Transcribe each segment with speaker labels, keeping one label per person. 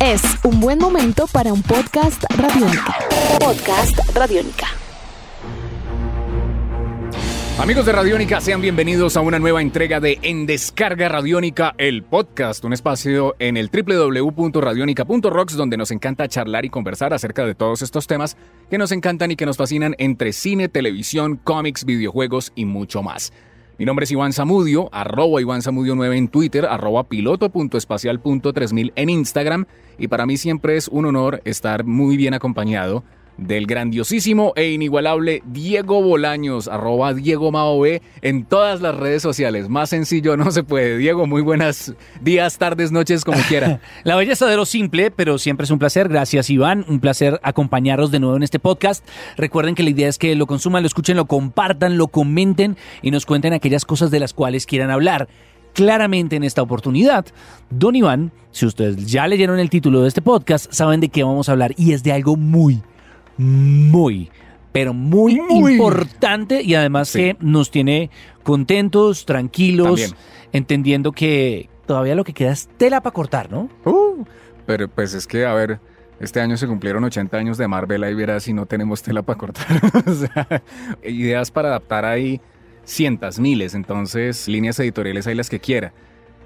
Speaker 1: Es un buen momento para un podcast radiónica. Podcast radiónica.
Speaker 2: Amigos de Radiónica, sean bienvenidos a una nueva entrega de En Descarga Radiónica, el podcast, un espacio en el www.radionica.rocks donde nos encanta charlar y conversar acerca de todos estos temas que nos encantan y que nos fascinan entre cine, televisión, cómics, videojuegos y mucho más. Mi nombre es Iván Zamudio, arroba Iván Zamudio 9 en Twitter, arroba piloto.espacial.3000 en Instagram y para mí siempre es un honor estar muy bien acompañado del grandiosísimo e inigualable Diego Bolaños, arroba Diego Maobe, en todas las redes sociales. Más sencillo no se puede. Diego, muy buenas días, tardes, noches, como quiera.
Speaker 3: La belleza de lo simple, pero siempre es un placer. Gracias, Iván. Un placer acompañaros de nuevo en este podcast. Recuerden que la idea es que lo consuman, lo escuchen, lo compartan, lo comenten y nos cuenten aquellas cosas de las cuales quieran hablar claramente en esta oportunidad. Don Iván, si ustedes ya leyeron el título de este podcast, saben de qué vamos a hablar y es de algo muy, muy, pero muy,
Speaker 2: Muy.
Speaker 3: importante y además
Speaker 2: Sí.
Speaker 3: que nos tiene contentos, tranquilos,
Speaker 2: También.
Speaker 3: entendiendo que todavía lo que queda es tela para cortar, ¿no?
Speaker 2: Uh, pero pues es que, a ver, este año se cumplieron 80 años de Marvel, ahí verás si no tenemos tela para cortar. o sea, ideas para adaptar ahí cientos, miles, entonces líneas editoriales hay las que quiera.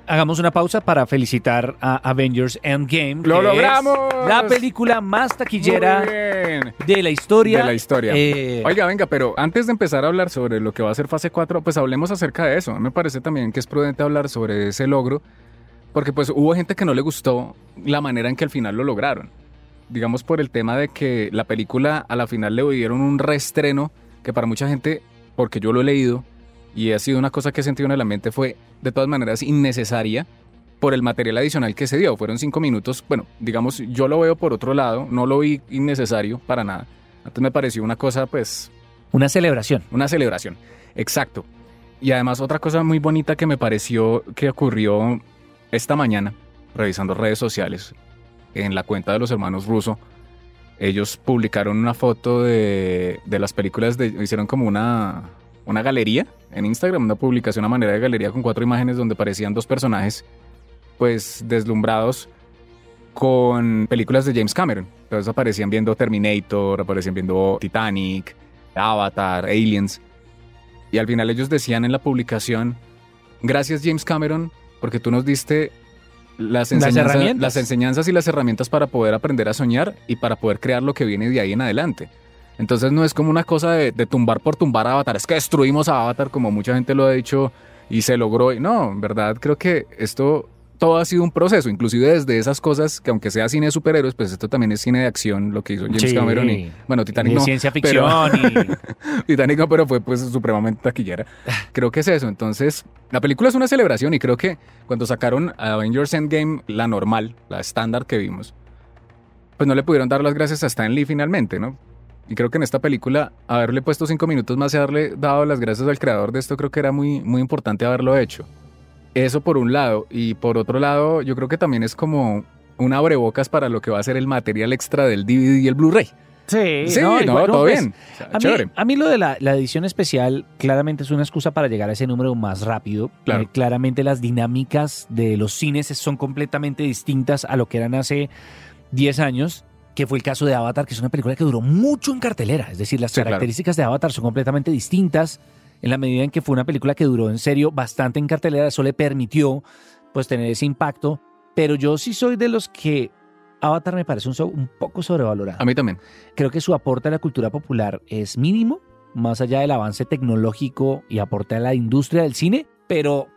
Speaker 3: Hagamos una pausa para felicitar a Avengers Endgame.
Speaker 2: ¡Lo
Speaker 3: que es
Speaker 2: logramos!
Speaker 3: La película más taquillera de la historia.
Speaker 2: De la historia.
Speaker 3: Eh,
Speaker 2: Oiga, venga, pero antes de empezar a hablar sobre lo que va a ser fase 4, pues hablemos acerca de eso. Me parece también que es prudente hablar sobre ese logro, porque pues hubo gente que no le gustó la manera en que al final lo lograron. Digamos por el tema de que la película a la final le dieron un reestreno que para mucha gente, porque yo lo he leído y ha sido una cosa que he sentido en el ambiente, fue de todas maneras innecesaria por el material adicional que se dio. Fueron cinco minutos. Bueno, digamos, yo lo veo por otro lado, no lo vi innecesario para nada. Entonces me pareció una cosa, pues,
Speaker 3: una celebración.
Speaker 2: una celebración. Exacto. Y además otra cosa muy bonita que me pareció que ocurrió esta mañana, revisando redes sociales, en la cuenta de los hermanos Russo, ellos publicaron una foto de, de las películas, de, hicieron como una, una galería en Instagram, una publicación a manera de galería con cuatro imágenes donde parecían dos personajes, pues deslumbrados con películas de James Cameron. Entonces aparecían viendo Terminator, aparecían viendo Titanic, Avatar, Aliens. Y al final ellos decían en la publicación, gracias James Cameron, porque tú nos diste las, enseñanzas-
Speaker 3: herramientas.
Speaker 2: las enseñanzas y las herramientas para poder aprender a soñar y para poder crear lo que viene de ahí en adelante. Entonces no es como una cosa de, de tumbar por tumbar a Avatar, es que destruimos a Avatar como mucha gente lo ha dicho y se logró. Y No, en verdad creo que esto todo ha sido un proceso, inclusive desde esas cosas que aunque sea cine de superhéroes, pues esto también es cine de acción, lo que hizo James
Speaker 3: Sí.
Speaker 2: Cameron y bueno, Titanic
Speaker 3: de
Speaker 2: no,
Speaker 3: ciencia
Speaker 2: pero-
Speaker 3: ficción y
Speaker 2: Titanic no, pero fue pues supremamente taquillera. Creo que es eso. Entonces, la película es una celebración y creo que cuando sacaron Avengers Endgame, la normal, la estándar que vimos, pues no le pudieron dar las gracias a Stan Lee finalmente, ¿no? Y creo que en esta película, haberle puesto cinco minutos más y haberle dado las gracias al creador de esto, creo que era muy, muy importante haberlo hecho. Eso por un lado. Y por otro lado, yo creo que también es como un abrebocas para lo que va a ser el material extra del DVD y el Blu-ray.
Speaker 3: Sí,
Speaker 2: Sí,
Speaker 3: no,
Speaker 2: no,
Speaker 3: igual,
Speaker 2: todo
Speaker 3: pues,
Speaker 2: bien. O sea,
Speaker 3: A mí,
Speaker 2: chévere.
Speaker 3: a mí lo de la, la edición especial claramente es una excusa para llegar a ese número más rápido.
Speaker 2: Claro.
Speaker 3: Eh, claramente las dinámicas de los cines son completamente distintas a lo que eran hace 10 años, que fue el caso de Avatar, que es una película que duró mucho en cartelera. Es decir, las
Speaker 2: Sí, claro.
Speaker 3: características de Avatar son completamente distintas en la medida en que fue una película que duró en serio bastante en cartelera. Eso le permitió pues tener ese impacto. Pero yo sí soy de los que Avatar me parece un, un poco sobrevalorado
Speaker 2: A mí también.
Speaker 3: creo que su aporte a la cultura popular es mínimo, más allá del avance tecnológico y aporte a la industria del cine, pero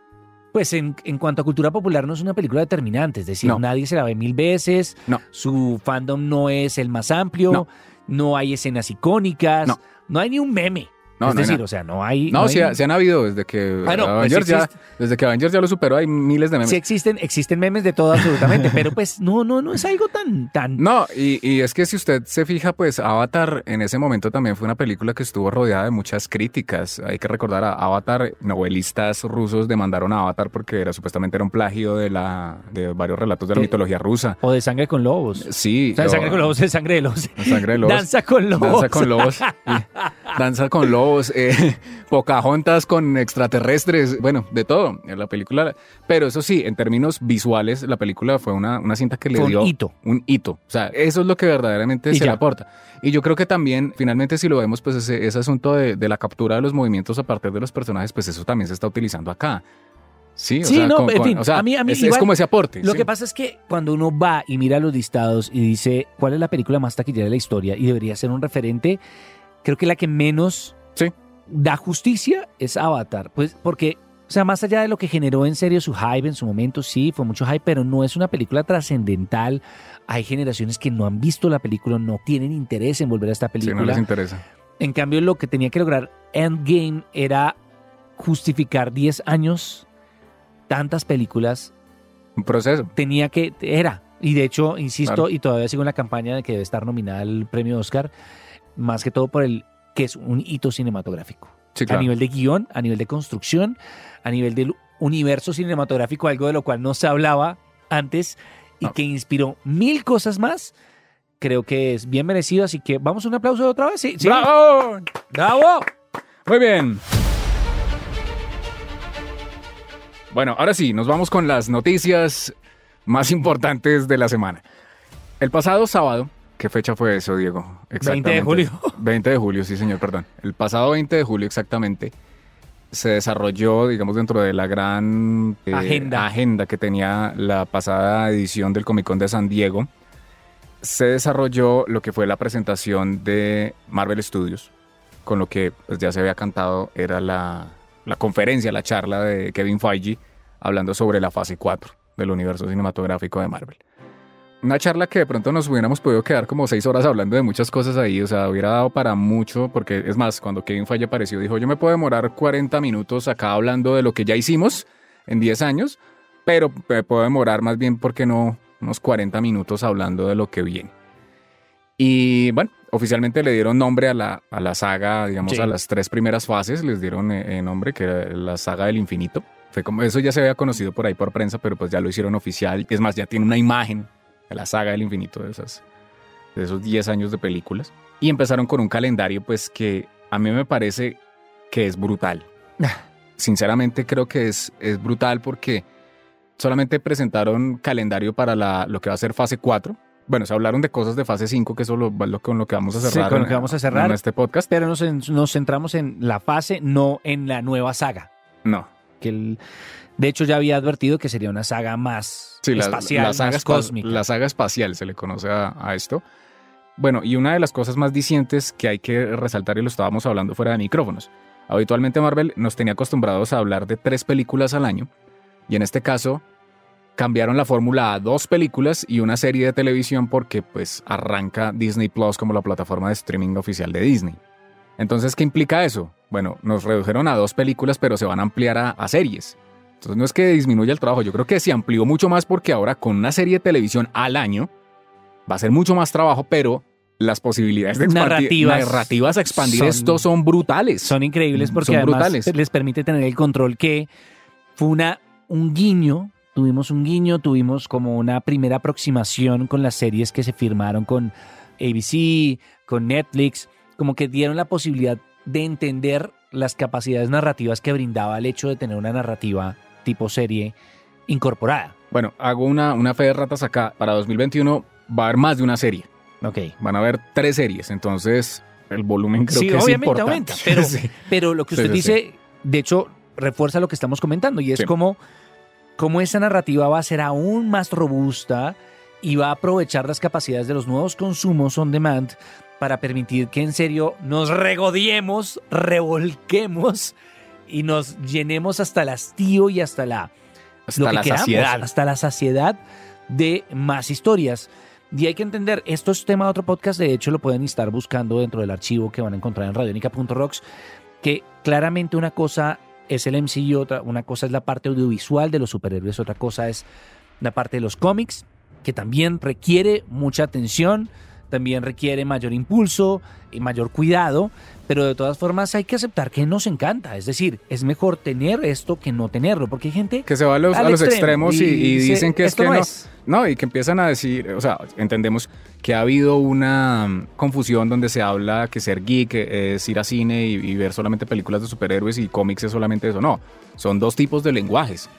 Speaker 3: pues en, en cuanto a cultura popular no es una película determinante, es decir,
Speaker 2: No.
Speaker 3: nadie se la ve mil veces,
Speaker 2: No.
Speaker 3: su fandom no es el más amplio,
Speaker 2: No.
Speaker 3: no, hay escenas icónicas,
Speaker 2: No.
Speaker 3: no. hay ni un meme.
Speaker 2: No,
Speaker 3: es
Speaker 2: no
Speaker 3: decir, o sea, no hay...
Speaker 2: No,
Speaker 3: hay-
Speaker 2: sí, ha- sí han habido desde que
Speaker 3: Ah, no, pues
Speaker 2: Avengers ya, desde que Avengers ya lo superó, hay miles de memes.
Speaker 3: Sí existen, existen memes de todo absolutamente, pero pues no, no, no es algo tan, tan...
Speaker 2: No, y, y es que si usted se fija, pues Avatar en ese momento también fue una película que estuvo rodeada de muchas críticas. Hay que recordar a Avatar, novelistas rusos demandaron a Avatar porque era supuestamente era un plagio de la de varios relatos de la mitología rusa.
Speaker 3: O de sangre con lobos.
Speaker 2: Sí,
Speaker 3: O sea, de
Speaker 2: lo-
Speaker 3: sangre con lobos es sangre de lobos.
Speaker 2: Sangre de lobos.
Speaker 3: Danza con lobos.
Speaker 2: Danza con lobos. Danza con lobos, eh, Pocahontas con extraterrestres, bueno, de todo en la película. Pero eso sí, en términos visuales, la película fue una, una cinta que le
Speaker 3: Fue un
Speaker 2: dio
Speaker 3: hito.
Speaker 2: un hito. O sea, eso es lo que verdaderamente
Speaker 3: Y
Speaker 2: se le
Speaker 3: ya.
Speaker 2: aporta. Y yo creo que también, finalmente, si lo vemos, pues ese, ese asunto de, de la captura de los movimientos a partir de los personajes, pues eso también se está utilizando acá. Sí, o
Speaker 3: Sí,
Speaker 2: sea,
Speaker 3: no,
Speaker 2: con-
Speaker 3: en fin,
Speaker 2: o sea,
Speaker 3: a mí- a mí
Speaker 2: es, es
Speaker 3: igual-
Speaker 2: como ese aporte.
Speaker 3: Lo
Speaker 2: sí.
Speaker 3: que pasa es que cuando uno va y mira los listados y dice cuál es la película más taquillera de la historia y debería ser un referente, creo que la que menos
Speaker 2: Sí.
Speaker 3: da justicia es Avatar. Pues porque, o sea, más allá de lo que generó en serio su hype en su momento, sí, fue mucho hype, pero no es una película trascendental. Hay generaciones que no han visto la película, no tienen interés en volver a esta
Speaker 2: Sí,
Speaker 3: película.
Speaker 2: no les interesa.
Speaker 3: En cambio, lo que tenía que lograr Endgame era justificar 10 años, tantas películas,
Speaker 2: Un proceso.
Speaker 3: tenía que, era. Y de hecho, insisto,
Speaker 2: Claro.
Speaker 3: y todavía sigo en la campaña de que debe estar nominada al premio Oscar, más que todo por el que es un hito cinematográfico.
Speaker 2: Sí,
Speaker 3: A nivel de guion, a nivel de construcción, a nivel del universo cinematográfico, algo de lo cual no se hablaba antes y
Speaker 2: No.
Speaker 3: que inspiró mil cosas más. Creo que es bien merecido, así que vamos a un aplauso otra vez. Sí, sí.
Speaker 2: ¡Bravo!
Speaker 3: ¡Bravo!
Speaker 2: Muy bien. Bueno, ahora sí, nos vamos con las noticias más importantes de la semana. El pasado sábado, ¿qué fecha fue eso, Diego?
Speaker 3: 20 de julio.
Speaker 2: 20 de julio, sí, señor, perdón. El pasado 20 de julio exactamente se desarrolló, digamos, dentro de la gran eh,
Speaker 3: Agenda.
Speaker 2: agenda que tenía la pasada edición del Comic Con de San Diego, se desarrolló lo que fue la presentación de Marvel Studios, con lo que pues, ya se había cantado era la, la conferencia, la charla de Kevin Feige, hablando sobre la fase 4 del universo cinematográfico de Marvel. Una charla que de pronto nos hubiéramos podido quedar como seis horas hablando de muchas cosas ahí, o sea, hubiera dado para mucho, porque es más, cuando Kevin Feige apareció, dijo, yo me puedo demorar 40 minutos acá hablando de lo que ya hicimos en 10 años, pero me puedo demorar más bien, porque no? Unos 40 minutos hablando de lo que viene. Y bueno, oficialmente le dieron nombre a la, a la saga, digamos,
Speaker 3: Sí.
Speaker 2: a las tres primeras fases, les dieron eh, eh, nombre, que era la saga del infinito. Fue como, eso ya se había conocido por ahí por prensa, pero pues ya lo hicieron oficial. Es más, ya tiene una imagen la saga del infinito de, esas, de esos 10 años de películas. Y empezaron con un calendario, pues que a mí me parece que es brutal. Sinceramente creo que es, es brutal porque solamente presentaron calendario para la, lo que va a ser fase 4. Bueno, se hablaron de cosas de fase 5, que eso es lo, con lo que vamos a
Speaker 3: Sí,
Speaker 2: cerrar,
Speaker 3: con lo que vamos a cerrar.
Speaker 2: en este podcast.
Speaker 3: Pero nos, nos centramos en la fase, no en la nueva saga.
Speaker 2: No.
Speaker 3: Que el- de hecho, ya había advertido que sería una saga más
Speaker 2: Sí, la,
Speaker 3: espacial,
Speaker 2: la saga
Speaker 3: más cósmica.
Speaker 2: La saga espacial se le conoce a, a esto. Bueno, y una de las cosas más dicientes que hay que resaltar, y lo estábamos hablando fuera de micrófonos. Habitualmente Marvel nos tenía acostumbrados a hablar de tres películas al año, y en este caso cambiaron la fórmula a dos películas y una serie de televisión porque pues arranca Disney Plus como la plataforma de streaming oficial de Disney. Entonces, ¿qué implica eso? Bueno, nos redujeron a dos películas, pero se van a ampliar a, a series. Entonces no es que disminuya el trabajo, yo creo que se amplió mucho más porque ahora con una serie de televisión al año va a ser mucho más trabajo, pero las posibilidades de expandir,
Speaker 3: Narrativas
Speaker 2: narrativas a expandir
Speaker 3: son-
Speaker 2: esto son brutales.
Speaker 3: Son increíbles porque
Speaker 2: Son
Speaker 3: además
Speaker 2: brutales.
Speaker 3: les permite tener el control que fue una, un guiño, tuvimos un guiño, tuvimos como una primera aproximación con las series que se firmaron con ABC, con Netflix, como que dieron la posibilidad de entender las capacidades narrativas que brindaba el hecho de tener una narrativa tipo serie incorporada.
Speaker 2: Bueno, hago una, una fe de ratas acá. Para 2021 va a haber más de una serie.
Speaker 3: Ok.
Speaker 2: Van a haber tres series, entonces el volumen creo
Speaker 3: Sí,
Speaker 2: que es importante.
Speaker 3: aumenta, pero-
Speaker 2: Sí.
Speaker 3: Pero lo que usted
Speaker 2: sí,
Speaker 3: dice, de hecho, refuerza lo que estamos comentando y es como, como esa narrativa va a ser aún más robusta y va a aprovechar las capacidades de los nuevos consumos on demand para permitir que en serio nos regodiemos, revolquemos y nos llenemos hasta el hastío y hasta la
Speaker 2: Hasta
Speaker 3: lo que
Speaker 2: la
Speaker 3: queramos,
Speaker 2: saciedad.
Speaker 3: hasta la saciedad de más historias. Y hay que entender, esto es tema de otro podcast, de hecho lo pueden estar buscando dentro del archivo que van a encontrar en radionica.rocks, que claramente una cosa es el MCU, otra, una cosa es la parte audiovisual de los superhéroes, otra cosa es la parte de los cómics, que también requiere mucha atención, también requiere mayor impulso y mayor cuidado, pero de todas formas hay que aceptar que nos encanta. Es decir, es mejor tener esto que no tenerlo, porque hay gente
Speaker 2: que se va a los, a extremos y, y
Speaker 3: dice,
Speaker 2: dicen que es
Speaker 3: "Esto
Speaker 2: que
Speaker 3: no
Speaker 2: no.
Speaker 3: es".
Speaker 2: No, y que empiezan a decir, o sea, entendemos que ha habido una mm, confusión donde se habla que ser geek es ir a cine y, y ver solamente películas de superhéroes y cómics es solamente eso. No, son dos tipos de lenguajes.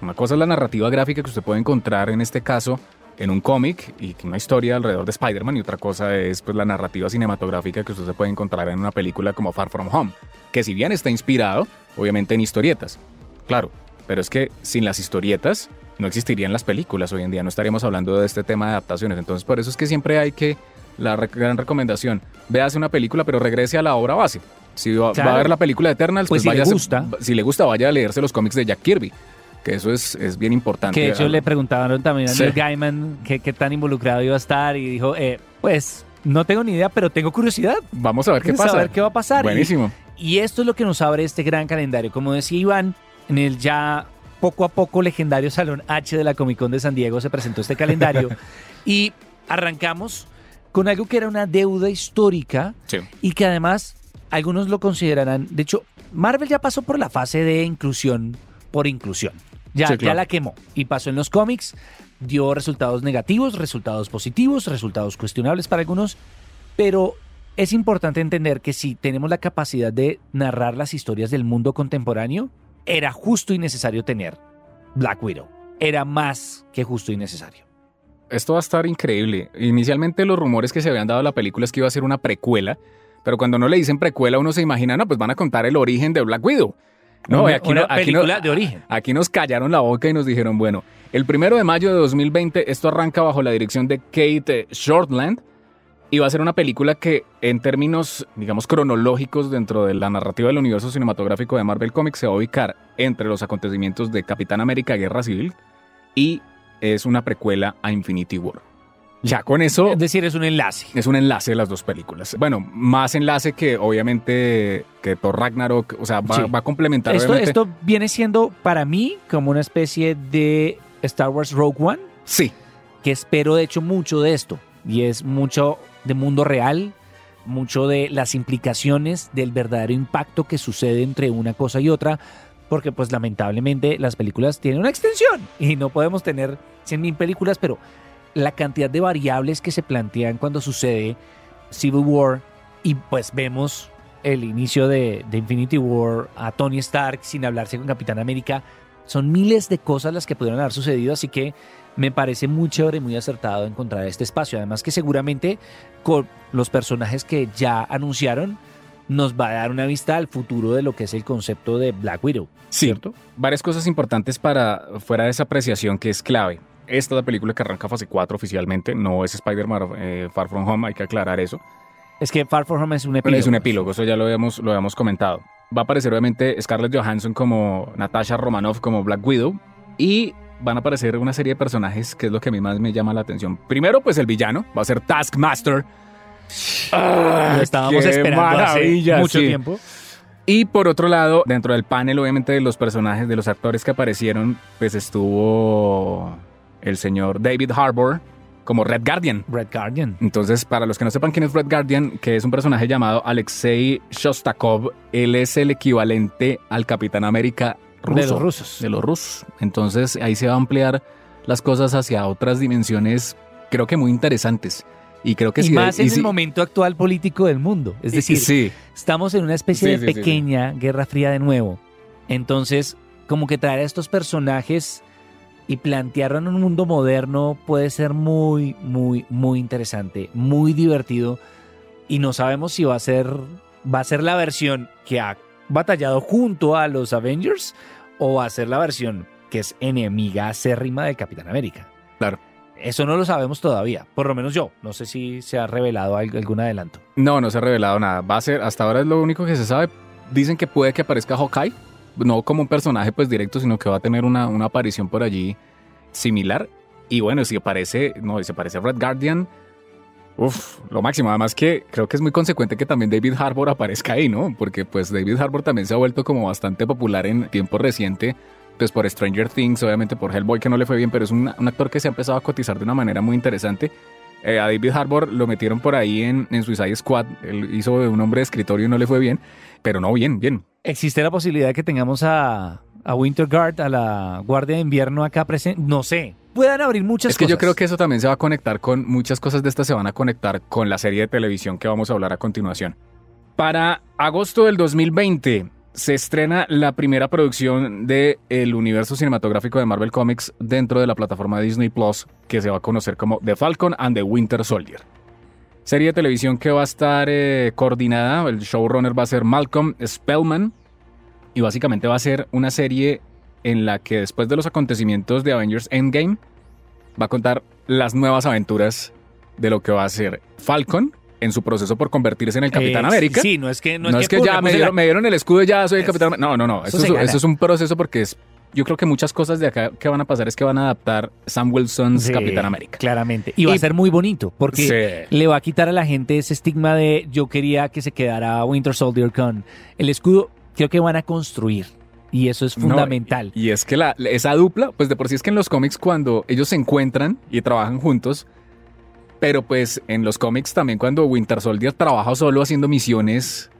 Speaker 2: Una cosa es la narrativa gráfica que usted puede encontrar en este caso en un cómic y una historia alrededor de Spider-Man y otra cosa es pues la narrativa cinematográfica que usted se puede encontrar en una película como Far From Home, que si bien está inspirado obviamente en historietas, claro, pero es que sin las historietas no existirían las películas. Hoy en día, no estaríamos hablando de este tema de adaptaciones, entonces por eso es que siempre hay que, la re- gran recomendación, véase una película pero regrese a la obra base. Si va, a ver la película de Eternals,
Speaker 3: Pues
Speaker 2: pues,
Speaker 3: si le gusta.
Speaker 2: si le gusta, vaya a leerse los cómics de Jack Kirby, que eso es, es bien importante.
Speaker 3: Que de hecho le preguntaban también a
Speaker 2: Sí.
Speaker 3: Neil Gaiman qué, qué tan involucrado iba a estar y dijo, eh, pues no tengo ni idea, pero tengo curiosidad.
Speaker 2: Vamos a ver qué pasa.
Speaker 3: saber qué va a pasar.
Speaker 2: Buenísimo.
Speaker 3: Y esto es lo que nos abre este gran calendario. Como decía Iván, en el ya poco a poco legendario Salón H de la Comic Con de San Diego se presentó este calendario y arrancamos con algo que era una deuda histórica
Speaker 2: Sí.
Speaker 3: y que además algunos lo considerarán, de hecho, Marvel ya pasó por la fase de inclusión por inclusión. Ya,
Speaker 2: Sí, claro.
Speaker 3: ya la quemó y pasó en los cómics, dio resultados negativos, resultados positivos, resultados cuestionables para algunos, pero es importante entender que si tenemos la capacidad de narrar las historias del mundo contemporáneo, era justo y necesario tener Black Widow. Era más que justo y necesario.
Speaker 2: Esto va a estar increíble. Inicialmente los rumores que se habían dado a la película es que iba a ser una precuela, pero cuando no le dicen precuela uno se imagina, no, pues van a contar el origen de Black Widow. No,
Speaker 3: una,
Speaker 2: y aquí,
Speaker 3: una
Speaker 2: no- aquí
Speaker 3: película de origen.
Speaker 2: Aquí nos callaron la boca y nos dijeron, bueno, el primero de mayo de 2020 esto arranca bajo la dirección de Kate Shortland y va a ser una película que en términos, digamos, cronológicos dentro de la narrativa del universo cinematográfico de Marvel Comics se va a ubicar entre los acontecimientos de Capitán América Guerra Civil y es una precuela a Infinity War. Ya con eso
Speaker 3: Es decir, es un enlace.
Speaker 2: es un enlace de las dos películas. Bueno, más enlace que obviamente que Thor Ragnarok, o sea, va,
Speaker 3: Sí.
Speaker 2: va a complementar
Speaker 3: Esto,
Speaker 2: obviamente-
Speaker 3: esto viene siendo para mí como una especie de Star Wars Rogue One,
Speaker 2: Sí,
Speaker 3: que espero de hecho mucho de esto. Y es mucho de mundo real, mucho de las implicaciones del verdadero impacto que sucede entre una cosa y otra, porque pues lamentablemente las películas tienen una extensión y no podemos tener 100.000 películas, pero la cantidad de variables que se plantean cuando sucede Civil War y pues vemos el inicio de, de Infinity War a Tony Stark sin hablarse con Capitán América, son miles de cosas las que pudieron haber sucedido, así que me parece muy chévere y muy acertado encontrar este espacio. Además que seguramente con los personajes que ya anunciaron nos va a dar una vista al futuro de lo que es el concepto de Black Widow.
Speaker 2: Sí,
Speaker 3: ¿Cierto?
Speaker 2: varias cosas importantes para fuera de esa apreciación que es clave. Esta es la película que arranca fase 4 oficialmente, no es Spider-Man eh, Far From Home, hay que aclarar eso.
Speaker 3: Es que Far From Home es un epílogo.
Speaker 2: es un epílogo, eso ya lo habíamos, lo habíamos comentado. Va a aparecer obviamente Scarlett Johansson como Natasha Romanoff como Black Widow y van a aparecer una serie de personajes que es lo que a mí más me llama la atención. Primero, pues el villano, va a ser Taskmaster. ¡Ah,
Speaker 3: Lo estábamos esperando hace mucho
Speaker 2: sí.
Speaker 3: tiempo.
Speaker 2: Y por otro lado, dentro del panel, obviamente, de los personajes, de los actores que aparecieron, pues estuvo el señor David Harbour como Red Guardian.
Speaker 3: Red Guardian.
Speaker 2: Entonces, para los que no sepan quién es Red Guardian, que es un personaje llamado Alexei Shostakov, él es el equivalente al Capitán América ruso.
Speaker 3: De los rusos.
Speaker 2: De los rusos. Entonces, ahí se va a ampliar las cosas hacia otras dimensiones, creo que muy interesantes. Y creo que
Speaker 3: y
Speaker 2: sí.
Speaker 3: más
Speaker 2: y
Speaker 3: en
Speaker 2: sí-
Speaker 3: el momento actual político del mundo. Es decir,
Speaker 2: sí.
Speaker 3: estamos en una especie de pequeña guerra fría de nuevo. Entonces, como que traer a estos personajes y plantearlo en un mundo moderno puede ser muy, muy, muy interesante, muy divertido. Y no sabemos si va a ser, va a ser la versión que ha batallado junto a los Avengers o va a ser la versión que es enemiga acérrima del Capitán América.
Speaker 2: Claro.
Speaker 3: Eso no lo sabemos todavía, por lo menos yo. No sé si se ha revelado algún adelanto.
Speaker 2: No, no se ha revelado nada. Va a ser, hasta ahora es lo único que se sabe. Dicen que puede que aparezca Hawkeye, no como un personaje pues directo, sino que va a tener una, una aparición por allí similar. Y bueno, si aparece, no, si aparece Red Guardian, uff, lo máximo. Además que creo que es muy consecuente que también David Harbour aparezca ahí, ¿no? Porque pues David Harbour también se ha vuelto como bastante popular en tiempo reciente. Pues por Stranger Things, obviamente por Hellboy que no le fue bien, pero es un, un actor que se ha empezado a cotizar de una manera muy interesante. Eh, a David Harbour lo metieron por ahí en, en Suicide Squad. Él hizo un hombre de escritorio y no le fue bien. Pero no, bien, bien.
Speaker 3: ¿Existe la posibilidad de que tengamos a, a Winter Guard, a la Guardia de Invierno acá presente? No sé. Puedan abrir muchas
Speaker 2: Es que
Speaker 3: cosas.
Speaker 2: yo creo que eso también se va a conectar con muchas cosas de estas se van a conectar con la serie de televisión que vamos a hablar a continuación. Para agosto del 2020 se estrena la primera producción del el universo cinematográfico de Marvel Comics dentro de la plataforma Disney Plus que se va a conocer como The Falcon and the Winter Soldier. Serie de televisión que va a estar eh, coordinada, el showrunner va a ser Malcolm Spellman y básicamente va a ser una serie en la que después de los acontecimientos de Avengers Endgame va a contar las nuevas aventuras de lo que va a ser Falcon en su proceso por convertirse en el Capitán
Speaker 3: Eh,
Speaker 2: América.
Speaker 3: Sí, no es que
Speaker 2: no, es que, ya me dieron, me dieron el escudo y ya soy el
Speaker 3: Es-
Speaker 2: Capitán América. No, no, no.
Speaker 3: eso
Speaker 2: Eso, es, eso es un proceso porque es. Yo creo que muchas cosas de acá que van a pasar es que van a adaptar Sam Wilson's
Speaker 3: Sí,
Speaker 2: Capitán América.
Speaker 3: Claramente. Y va
Speaker 2: Y-
Speaker 3: a ser muy bonito porque
Speaker 2: Sí.
Speaker 3: le va a quitar a la gente ese estigma de yo quería que se quedara Winter Soldier con el escudo. Creo que van a construir. Y eso es
Speaker 2: No,
Speaker 3: fundamental.
Speaker 2: Y es que la, esa dupla, pues de por sí es que en los cómics cuando ellos se encuentran y trabajan juntos, pero pues en los cómics también cuando Winter Soldier trabaja solo haciendo misiones,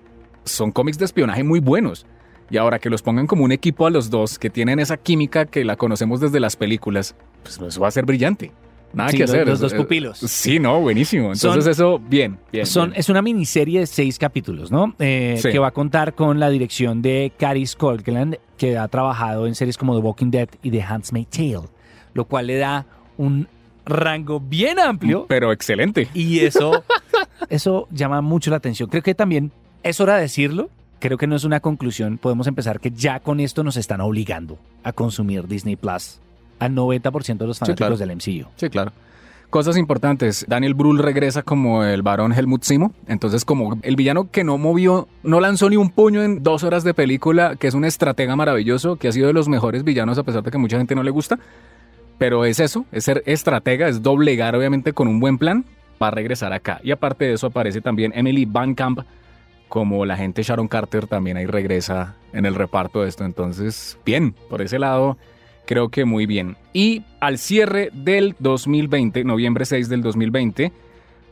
Speaker 2: son cómics de espionaje muy buenos. Y ahora que los pongan como un equipo a los dos, que tienen esa química que la conocemos desde las películas, pues eso va a ser brillante. Nada
Speaker 3: Sí,
Speaker 2: que hacer.
Speaker 3: los dos
Speaker 2: Eh,
Speaker 3: pupilos.
Speaker 2: Sí, no, buenísimo. Entonces
Speaker 3: Son-
Speaker 2: eso, bien, bien.
Speaker 3: Son,
Speaker 2: bien.
Speaker 3: es una miniserie de seis capítulos, ¿no? Eh,
Speaker 2: Sí.
Speaker 3: Que va a contar con la dirección de Cary Scotland, que ha trabajado en series como The Walking Dead y The Handmaid's Tale, lo cual le da un rango bien amplio
Speaker 2: Pero excelente.
Speaker 3: y eso, eso llama mucho la atención. Creo que también es hora de decirlo. Creo que no es una conclusión. Podemos empezar que ya con esto nos están obligando a consumir Disney Plus al 90% de los fanáticos
Speaker 2: claro.
Speaker 3: del MCU.
Speaker 2: Sí, claro. Cosas importantes. Daniel Brühl regresa como el varón Helmut Simo. Entonces, como el villano que no movió, no lanzó ni un puño en dos horas de película, que es un estratega maravilloso, que ha sido de los mejores villanos a pesar de que mucha gente no le gusta. Pero es eso, es ser estratega, es doblegar obviamente con un buen plan para regresar acá. Y aparte de eso aparece también Emily Van Camp como la gente Sharon Carter también ahí regresa en el reparto de esto. Entonces, bien, por ese lado creo que muy bien. Y al cierre del 2020, noviembre 6 del 2020,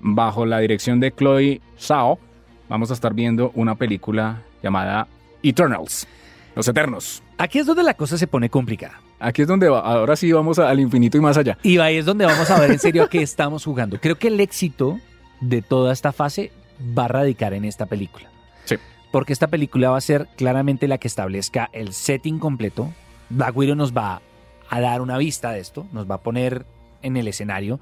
Speaker 2: bajo la dirección de Chloe Zhao, vamos a estar viendo una película llamada Eternals, Los Eternos.
Speaker 3: Aquí es donde la cosa se pone complicada.
Speaker 2: Aquí es donde va- ahora sí vamos a- al infinito y más allá.
Speaker 3: Y ahí es donde vamos a ver en serio a qué estamos jugando. Creo que el éxito de toda esta fase va a radicar en esta película.
Speaker 2: Sí.
Speaker 3: Porque esta película va a ser claramente la que establezca el setting completo. Black Widow nos va a dar una vista de esto, nos va a poner en el escenario,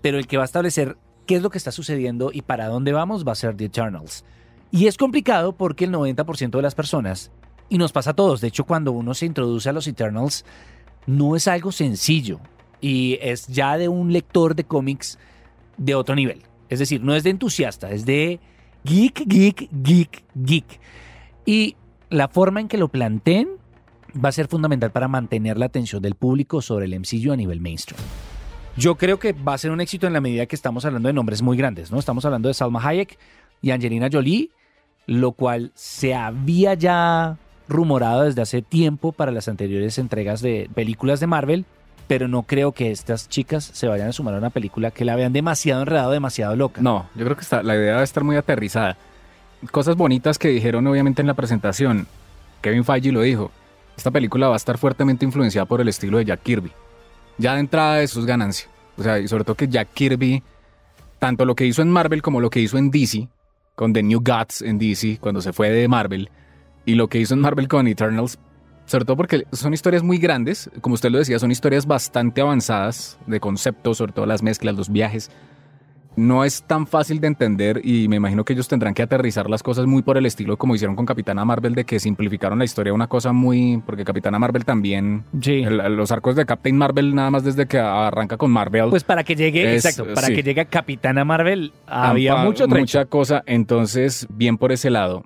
Speaker 3: pero el que va a establecer qué es lo que está sucediendo y para dónde vamos va a ser The Eternals. Y es complicado porque el 90% de las personas, y nos pasa a todos, de hecho cuando uno se introduce a los Eternals, no es algo sencillo y es ya de un lector de cómics de otro nivel. Es decir, no es de entusiasta, es de geek, geek, geek, geek. Y la forma en que lo planteen va a ser fundamental para mantener la atención del público sobre el MCU a nivel mainstream. Yo creo que va a ser un éxito en la medida que estamos hablando de nombres muy grandes, ¿no? Estamos hablando de Salma Hayek y Angelina Jolie, lo cual se había ya rumorado desde hace tiempo para las anteriores entregas de películas de Marvel, pero no creo que estas chicas se vayan a sumar a una película que la vean demasiado enredado, demasiado loca.
Speaker 2: No, yo creo que está, la idea debe estar muy aterrizada. Cosas bonitas que dijeron obviamente en la presentación. Kevin Feige lo dijo. Esta película va a estar fuertemente influenciada por el estilo de Jack Kirby. Ya de entrada eso es ganancia. O sea, y sobre todo que Jack Kirby, tanto lo que hizo en Marvel como lo que hizo en DC, con The New Gods en DC, cuando se fue de Marvel, y lo que hizo en Marvel con Eternals, sobre todo porque son historias muy grandes, como usted lo decía, son historias bastante avanzadas de conceptos, sobre todo las mezclas, los viajes. No es tan fácil de entender y me imagino que ellos tendrán que aterrizar las cosas muy por el estilo como hicieron con Capitana Marvel, de que simplificaron la historia una cosa muy... porque Capitana Marvel también...
Speaker 3: Sí.
Speaker 2: el- los arcos de Captain Marvel nada más desde que arranca con Marvel.
Speaker 3: Pues para que llegue,
Speaker 2: Es-
Speaker 3: exacto, para
Speaker 2: sí.
Speaker 3: que llegue a Capitana Marvel había
Speaker 2: Ampa-
Speaker 3: mucho trecho.
Speaker 2: mucha cosa, entonces bien por ese lado.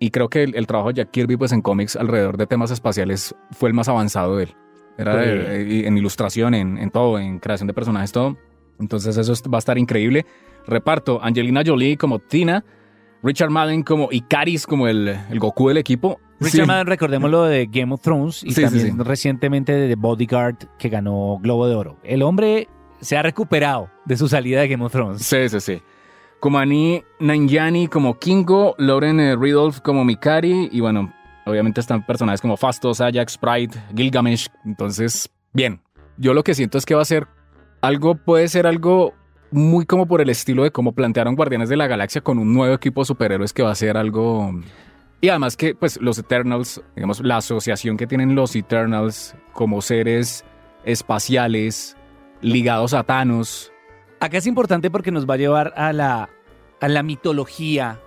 Speaker 2: Y creo que el, el trabajo de Jack Kirby pues en cómics alrededor de temas espaciales fue el más avanzado de él. Era
Speaker 3: Sí.
Speaker 2: y en ilustración, en, en todo, en creación de personajes, todo. Entonces eso es- va a estar increíble. Reparto, Angelina Jolie como Tina, Richard Madden como Icaris, como el, el Goku del equipo.
Speaker 3: Richard
Speaker 2: Sí.
Speaker 3: Madden, recordemos lo de Game of Thrones y
Speaker 2: Sí,
Speaker 3: también recientemente de The Bodyguard que ganó Globo de Oro. El hombre se ha recuperado de su salida de Game of Thrones.
Speaker 2: Sí, sí, sí. Kumani Nanjiani como Kingo, Lauren Ridolf como Mikari y bueno, obviamente están personajes como Fastos, Ajax, Sprite, Gilgamesh. Entonces, bien. Yo lo que siento es que va a ser algo, puede ser algo muy como por el estilo de cómo plantearon Guardianes de la Galaxia con un nuevo equipo de superhéroes que va a ser algo... Y además que pues los Eternals, digamos, la asociación que tienen los Eternals como seres espaciales ligados a Thanos.
Speaker 3: Acá es importante porque nos va a llevar a la, a la mitología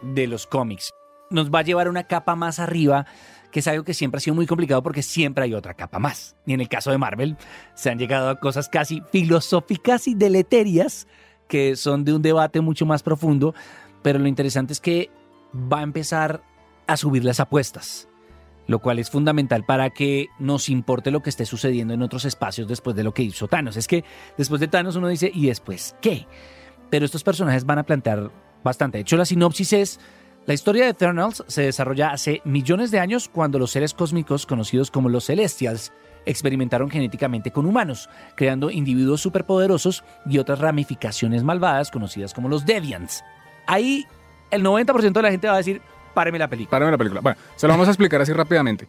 Speaker 3: de los cómics. Nos va a llevar una capa más arriba que es algo que siempre ha sido muy complicado porque siempre hay otra capa más. Y en el caso de Marvel, se han llegado a cosas casi filosóficas y deleterias que son de un debate mucho más profundo, pero lo interesante es que va a empezar a subir las apuestas, lo cual es fundamental para que nos importe lo que esté sucediendo en otros espacios después de lo que hizo Thanos. Es que después de Thanos uno dice, ¿y después qué? Pero estos personajes van a plantear bastante. De hecho, la sinopsis es la historia de Eternals se desarrolla hace millones de años cuando los seres cósmicos conocidos como los Celestials experimentaron genéticamente con humanos, creando individuos superpoderosos y otras ramificaciones malvadas conocidas como los Deviants. Ahí el 90% de la gente va a decir, páreme la película.
Speaker 2: Páreme la película. Bueno, se lo vamos a explicar así rápidamente.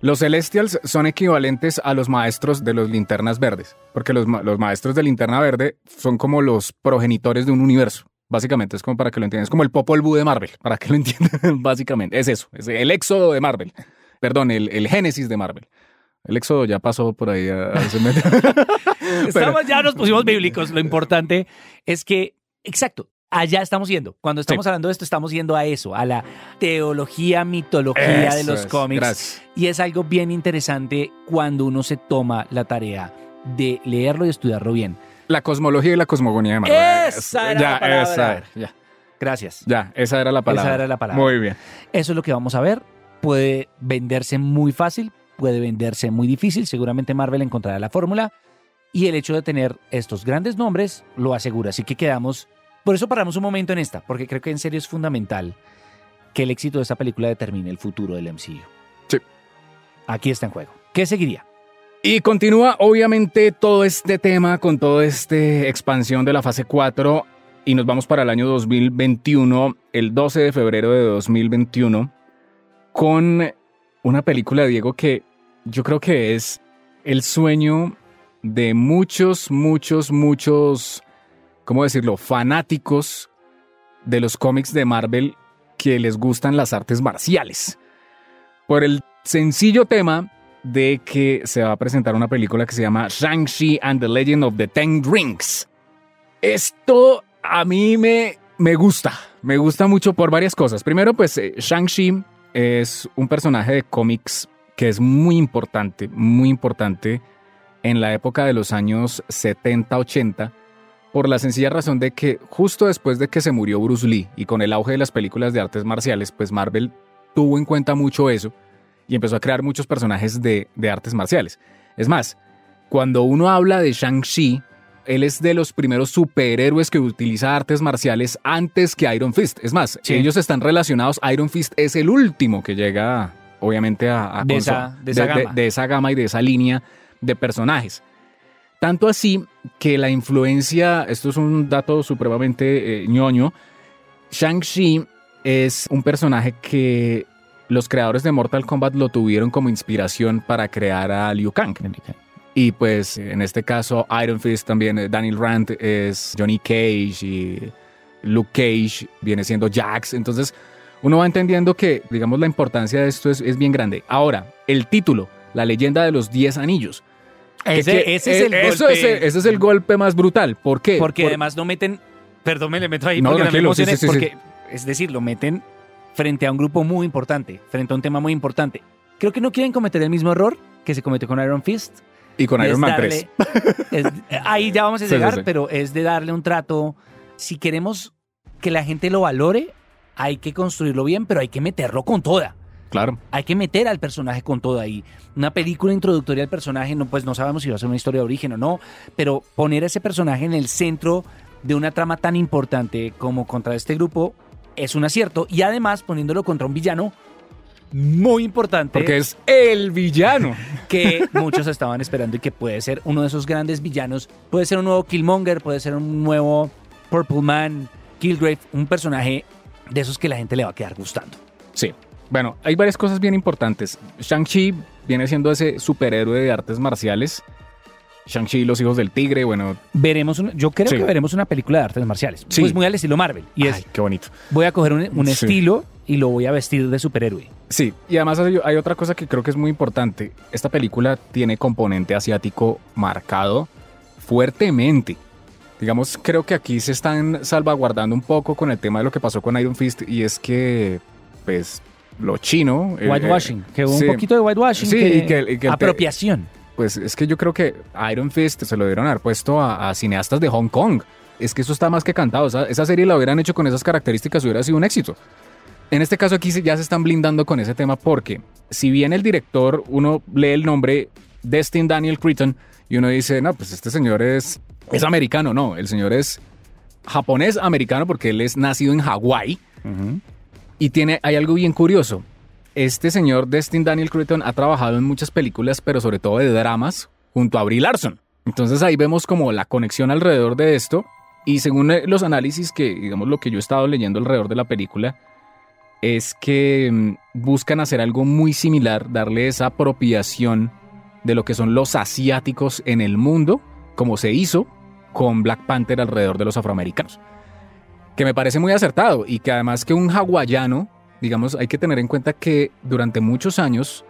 Speaker 2: Los Celestials son equivalentes a los maestros de los linternas verdes, porque los, los maestros de linterna verde son como los progenitores de un universo. Básicamente es como para que lo entiendan. Es como el Popol Vuh de Marvel, para que lo entiendan. Básicamente es eso. Es el éxodo de Marvel. Perdón, el, el génesis de Marvel. El éxodo ya pasó por ahí. A, a
Speaker 3: Estamos, ya nos pusimos bíblicos. Lo importante es que, exacto, allá estamos yendo. Cuando estamos sí. hablando de esto, estamos yendo a eso, a la teología, mitología
Speaker 2: Eso
Speaker 3: de los
Speaker 2: es.
Speaker 3: cómics.
Speaker 2: Gracias.
Speaker 3: Y es algo bien interesante cuando uno se toma la tarea de leerlo y estudiarlo bien.
Speaker 2: La cosmología y la cosmogonía de Marvel.
Speaker 3: Esa era
Speaker 2: ya,
Speaker 3: la palabra.
Speaker 2: esa era, ya.
Speaker 3: Gracias.
Speaker 2: Ya, esa era la palabra.
Speaker 3: Esa era la palabra.
Speaker 2: Muy bien.
Speaker 3: Eso es lo que vamos a ver. Puede venderse muy fácil, puede venderse muy difícil. Seguramente Marvel encontrará la fórmula. Y el hecho de tener estos grandes nombres lo asegura. Así que quedamos. Por eso paramos un momento en esta, porque creo que en serio es fundamental que el éxito de esta película determine el futuro del MCU.
Speaker 2: Sí.
Speaker 3: Aquí está en juego. ¿Qué seguiría?
Speaker 2: Y continúa obviamente todo este tema con toda esta expansión de la fase 4 y nos vamos para el año 2021, el 12 de febrero de 2021, con una película de Diego que yo creo que es el sueño de muchos, muchos, muchos, ¿cómo decirlo?, fanáticos de los cómics de Marvel que les gustan las artes marciales. Por el sencillo tema de que se va a presentar una película que se llama Shang-Chi and the Legend of the Ten Rings. Esto a mí me, me gusta, me gusta mucho por varias cosas. Primero, pues eh, Shang-Chi es un personaje de cómics que es muy importante, muy importante en la época de los años 70-80, por la sencilla razón de que justo después de que se murió Bruce Lee y con el auge de las películas de artes marciales, pues Marvel tuvo en cuenta mucho eso y empezó a crear muchos personajes de, de artes marciales. Es más, cuando uno habla de Shang-Chi, él es de los primeros superhéroes que utiliza artes marciales antes que Iron Fist. Es más,
Speaker 3: Sí.
Speaker 2: ellos están relacionados. Iron Fist es el último que llega, obviamente, a, a
Speaker 3: De esa- de esa gama.
Speaker 2: de esa gama y de esa línea de personajes. Tanto así que la influencia, esto es un dato supremamente eh, ñoño, Shang-Chi es un personaje que los creadores de Mortal Kombat lo tuvieron como inspiración para crear a Liu Kang. Y pues en este caso Iron Fist también, eh, Daniel Rand es Johnny Cage y Luke Cage viene siendo Jax. Entonces uno va entendiendo que, digamos, la importancia de esto es, es bien grande. Ahora, el título, La leyenda de los 10 anillos.
Speaker 3: Ese,
Speaker 2: que-
Speaker 3: ese es el
Speaker 2: eso
Speaker 3: golpe.
Speaker 2: es el- ese es el golpe más brutal. ¿Por qué?
Speaker 3: Porque
Speaker 2: Por-
Speaker 3: además no meten. Perdón, me le meto ahí
Speaker 2: No,
Speaker 3: porque no me
Speaker 2: sí,
Speaker 3: emocioné,
Speaker 2: sí, sí,
Speaker 3: porque, es decir, lo meten frente a un grupo muy importante, frente a un tema muy importante. Creo que no quieren cometer el mismo error que se cometió con Iron Fist.
Speaker 2: y con Iron Man
Speaker 3: darle-
Speaker 2: 3.
Speaker 3: es- ahí ya vamos a llegar, pero es de darle un trato. Si queremos que la gente lo valore, hay que construirlo bien, pero hay que meterlo con toda.
Speaker 2: Claro.
Speaker 3: Hay que meter al personaje con todo ahí. Una película introductoria al personaje, no, pues no sabemos si va a ser una historia de origen o no, pero poner a ese personaje en el centro de una trama tan importante como contra este grupo es un acierto. Y además poniéndolo contra un villano muy importante.
Speaker 2: Porque es el villano.
Speaker 3: que muchos estaban esperando y que puede ser uno de esos grandes villanos. Puede ser un nuevo Killmonger, puede ser un nuevo Purple Man, Killgrave, un personaje de esos que la gente le va a quedar gustando.
Speaker 2: Sí. Bueno, hay varias cosas bien importantes. Shang-Chi viene siendo ese superhéroe de artes marciales. Shang-Chi y los hijos del tigre, bueno.
Speaker 3: Veremos, un- yo creo
Speaker 2: Sí.
Speaker 3: que veremos una película de artes marciales.
Speaker 2: Sí.
Speaker 3: Pues muy al estilo Marvel. Y
Speaker 2: Ay,
Speaker 3: es,
Speaker 2: qué bonito.
Speaker 3: voy a coger un, un
Speaker 2: Sí.
Speaker 3: estilo y lo voy a vestir de superhéroe.
Speaker 2: Sí, y además hay, hay otra cosa que creo que es muy importante. Esta película tiene componente asiático marcado fuertemente. Digamos, creo que aquí se están salvaguardando un poco con el tema de lo que pasó con Iron Fist y es que, pues, lo chino... eh,
Speaker 3: Whitewashing, que hubo
Speaker 2: sí,
Speaker 3: un poquito de whitewashing.
Speaker 2: Sí,
Speaker 3: que-
Speaker 2: y que- y que el te-
Speaker 3: apropiación.
Speaker 2: Pues es que yo creo que Iron Fist se lo dieron haber puesto a, a cineastas de Hong Kong. Es que eso está más que cantado. Esa, esa serie la hubieran hecho con esas características, hubiera sido un éxito. En este caso aquí ya se están blindando con ese tema porque si bien el director, uno lee el nombre Destin Daniel Cretton y uno dice, no, pues este señor es, es americano. No, el señor es japonés-americano porque él es nacido en Hawái. Y tiene, hay algo bien curioso. Este señor Destin Daniel Cretton ha trabajado en muchas películas, pero sobre todo de dramas, junto a Brie Larson. Entonces ahí vemos como la conexión alrededor de esto. Y según eh, los análisis que, digamos, lo que yo he estado leyendo alrededor de la película, es que mm, buscan hacer algo muy similar, darle esa apropiación de lo que son los asiáticos en el mundo, como se hizo con Black Panther alrededor de los afroamericanos que me parece muy acertado y que además que un hawaiano, digamos, hay que tener en cuenta que durante muchos años,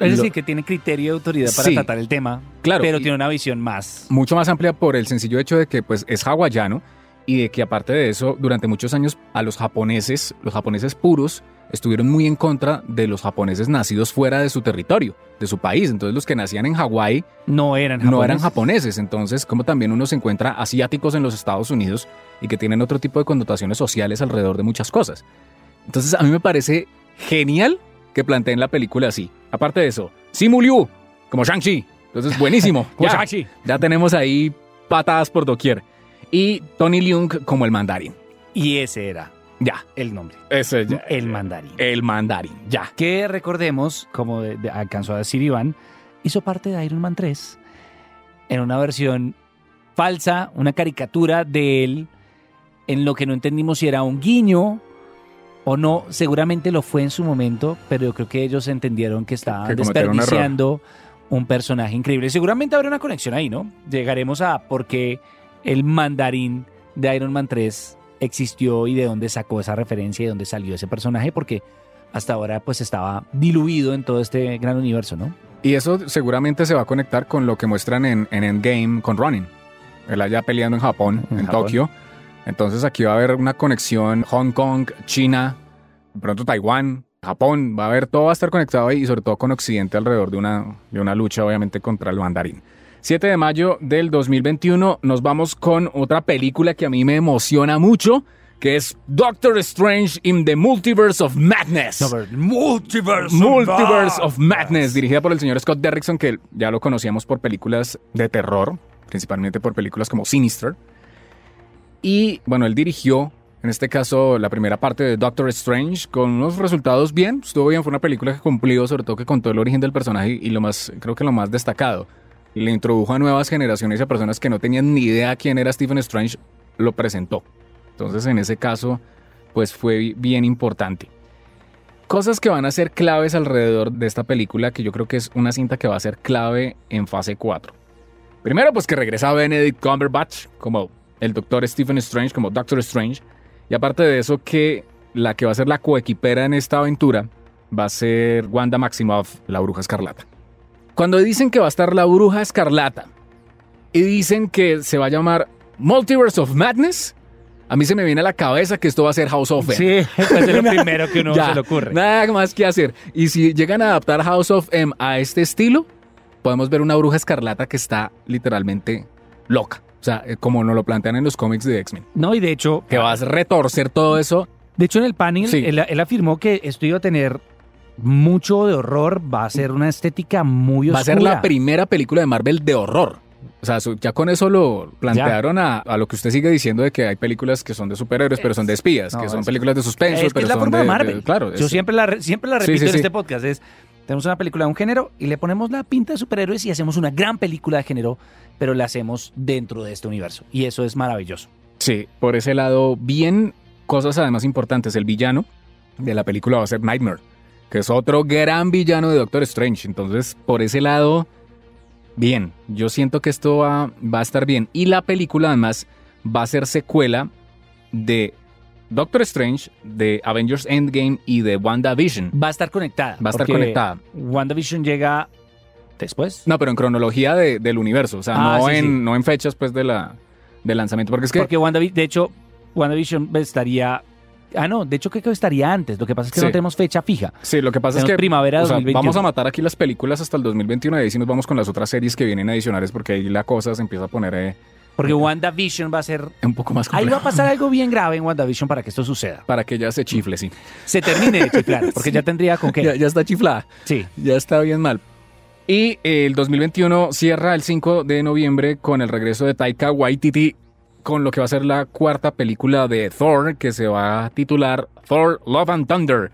Speaker 3: Es
Speaker 2: lo-
Speaker 3: decir, que tiene criterio de autoridad para
Speaker 2: Sí.
Speaker 3: tratar el tema,
Speaker 2: claro,
Speaker 3: pero tiene una visión más.
Speaker 2: mucho más amplia por el sencillo hecho de que pues es hawaiano y de que aparte de eso, durante muchos años a los japoneses, los japoneses puros, estuvieron muy en contra de los japoneses nacidos fuera de su territorio, de su país. Entonces los que nacían en Hawái
Speaker 3: No eran
Speaker 2: no eran
Speaker 3: japoneses.
Speaker 2: japoneses. Entonces, como también uno se encuentra asiáticos en los Estados Unidos y que tienen otro tipo de connotaciones sociales alrededor de muchas cosas. Entonces, a mí me parece genial que planteen la película así. Aparte de eso, Simu Liu, como Shang-Chi. Entonces, buenísimo. Ya, ya tenemos ahí patadas por doquier. Y Tony Leung como el mandarín.
Speaker 3: Y ese era
Speaker 2: Ya,
Speaker 3: el nombre.
Speaker 2: ese ya.
Speaker 3: El mandarín.
Speaker 2: El mandarín, ya.
Speaker 3: que recordemos, como de- de- alcanzó a decir Iván, hizo parte de Iron Man 3 en una versión falsa, una caricatura de él, en lo que no entendimos si era un guiño o no. Seguramente lo fue en su momento, pero yo creo que ellos entendieron que estaban
Speaker 2: Que cometieron un
Speaker 3: desperdiciando un personaje increíble. Seguramente habrá una conexión ahí, ¿no? Llegaremos a por qué el mandarín de Iron Man 3 existió y de dónde sacó esa referencia y de dónde salió ese personaje, porque hasta ahora pues estaba diluido en todo este gran universo, ¿no?
Speaker 2: Y eso seguramente se va a conectar con lo que muestran en, en Endgame con Ronin. Él allá peleando en Japón,
Speaker 3: En
Speaker 2: en,
Speaker 3: Japón.
Speaker 2: Tokio. Entonces aquí va a haber una conexión Hong Kong, China, pronto Taiwán, Japón. Va a haber todo va a estar conectado ahí y sobre todo con Occidente alrededor de una, de una lucha obviamente contra el mandarín. 7 de mayo del 2021 nos vamos con otra película que a mí me emociona mucho, que es Doctor Strange in the Multiverse of Madness.
Speaker 3: Multiverse.
Speaker 2: Multiverse of Madness, dirigida por el señor Scott Derrickson, que ya lo conocíamos por películas de terror, principalmente por películas como Sinister. Y bueno, él dirigió, en este caso, la primera parte de Doctor Strange con unos resultados bien. Estuvo bien, fue una película que cumplió, sobre todo que contó el origen del personaje y lo más, creo que lo más destacado. Le introdujo a nuevas generaciones y a personas que no tenían ni idea quién era Stephen Strange, lo presentó. Entonces, en ese caso, pues fue bien importante. Cosas que van a ser claves alrededor de esta película, que yo creo que es una cinta que va a ser clave en fase 4. Primero, pues que regresa Benedict Cumberbatch como el Doctor Stephen Strange, como Doctor Strange. Y aparte de eso, que la que va a ser la coequipera en esta aventura va a ser Wanda Maximoff, la bruja escarlata. Cuando dicen que va a estar la bruja escarlata y dicen que se va a llamar Multiverse of Madness, a mí se me viene a la cabeza que esto va a ser House of M.
Speaker 3: Sí, pues es lo primero que uno
Speaker 2: Ya,
Speaker 3: se le ocurre.
Speaker 2: Nada más que hacer. Y si llegan a adaptar House of M a este estilo, podemos ver una bruja escarlata que está literalmente loca. O sea, eh, como nos lo plantean en los cómics de X-Men.
Speaker 3: No, y de hecho,
Speaker 2: Que vas a retorcer todo eso.
Speaker 3: de hecho en el panel
Speaker 2: Sí.
Speaker 3: él, él afirmó que esto iba a tener mucho de horror, va a ser una estética muy oscura.
Speaker 2: Va a ser la primera película de Marvel de horror. O sea, ya con eso lo plantearon a, a lo que usted sigue diciendo de que hay películas que son de superhéroes, pero son de espías,
Speaker 3: no,
Speaker 2: que son
Speaker 3: es-
Speaker 2: películas de suspenso,
Speaker 3: es que
Speaker 2: pero
Speaker 3: es la forma de,
Speaker 2: de,
Speaker 3: Marvel.
Speaker 2: de- claro,
Speaker 3: Yo
Speaker 2: es-
Speaker 3: siempre la, re- siempre la repito
Speaker 2: sí,
Speaker 3: en
Speaker 2: sí.
Speaker 3: este podcast. Es, tenemos una película de un género y le ponemos la pinta de superhéroes y hacemos una gran película de género, pero la hacemos dentro de este universo. Y eso es maravilloso.
Speaker 2: Sí, por ese lado, bien, cosas además importantes. El villano de la película va a ser Nightmare, que es otro gran villano de Doctor Strange. Entonces, por ese lado, bien. Yo siento que esto va, va a estar bien. Y la película además va a ser secuela de Doctor Strange, de Avengers Endgame y de WandaVision.
Speaker 3: Va a estar conectada.
Speaker 2: Va a estar conectada.
Speaker 3: WandaVision llega después.
Speaker 2: No, pero en cronología de- del universo, o sea,
Speaker 3: Ah,
Speaker 2: no,
Speaker 3: sí,
Speaker 2: en,
Speaker 3: sí.
Speaker 2: no en fechas pues de la, del lanzamiento. Porque es que...
Speaker 3: Porque WandaVision, de hecho, WandaVision estaría... Ah, no, de hecho creo que estaría antes. Lo que pasa es que
Speaker 2: Sí.
Speaker 3: no tenemos fecha fija.
Speaker 2: Sí, lo que pasa es que
Speaker 3: primavera
Speaker 2: o sea,
Speaker 3: 2021.
Speaker 2: vamos a matar aquí las películas hasta el 2021 y ahí sí nos vamos con las otras series que vienen adicionales porque ahí la cosa se empieza a poner eh,
Speaker 3: Porque WandaVision va a ser...
Speaker 2: un poco más
Speaker 3: Ahí va a pasar algo bien grave en WandaVision para que esto suceda.
Speaker 2: Para que ya se chifle, sí.
Speaker 3: Se termine de chiflar, porque ya tendría con qué.
Speaker 2: Ya, ya está chiflada,
Speaker 3: Sí.
Speaker 2: ya está bien mal. Y el 2021 cierra el 5 de noviembre con el regreso de Taika Waititi con lo que va a ser la cuarta película de Thor que se va a titular Thor Love and Thunder.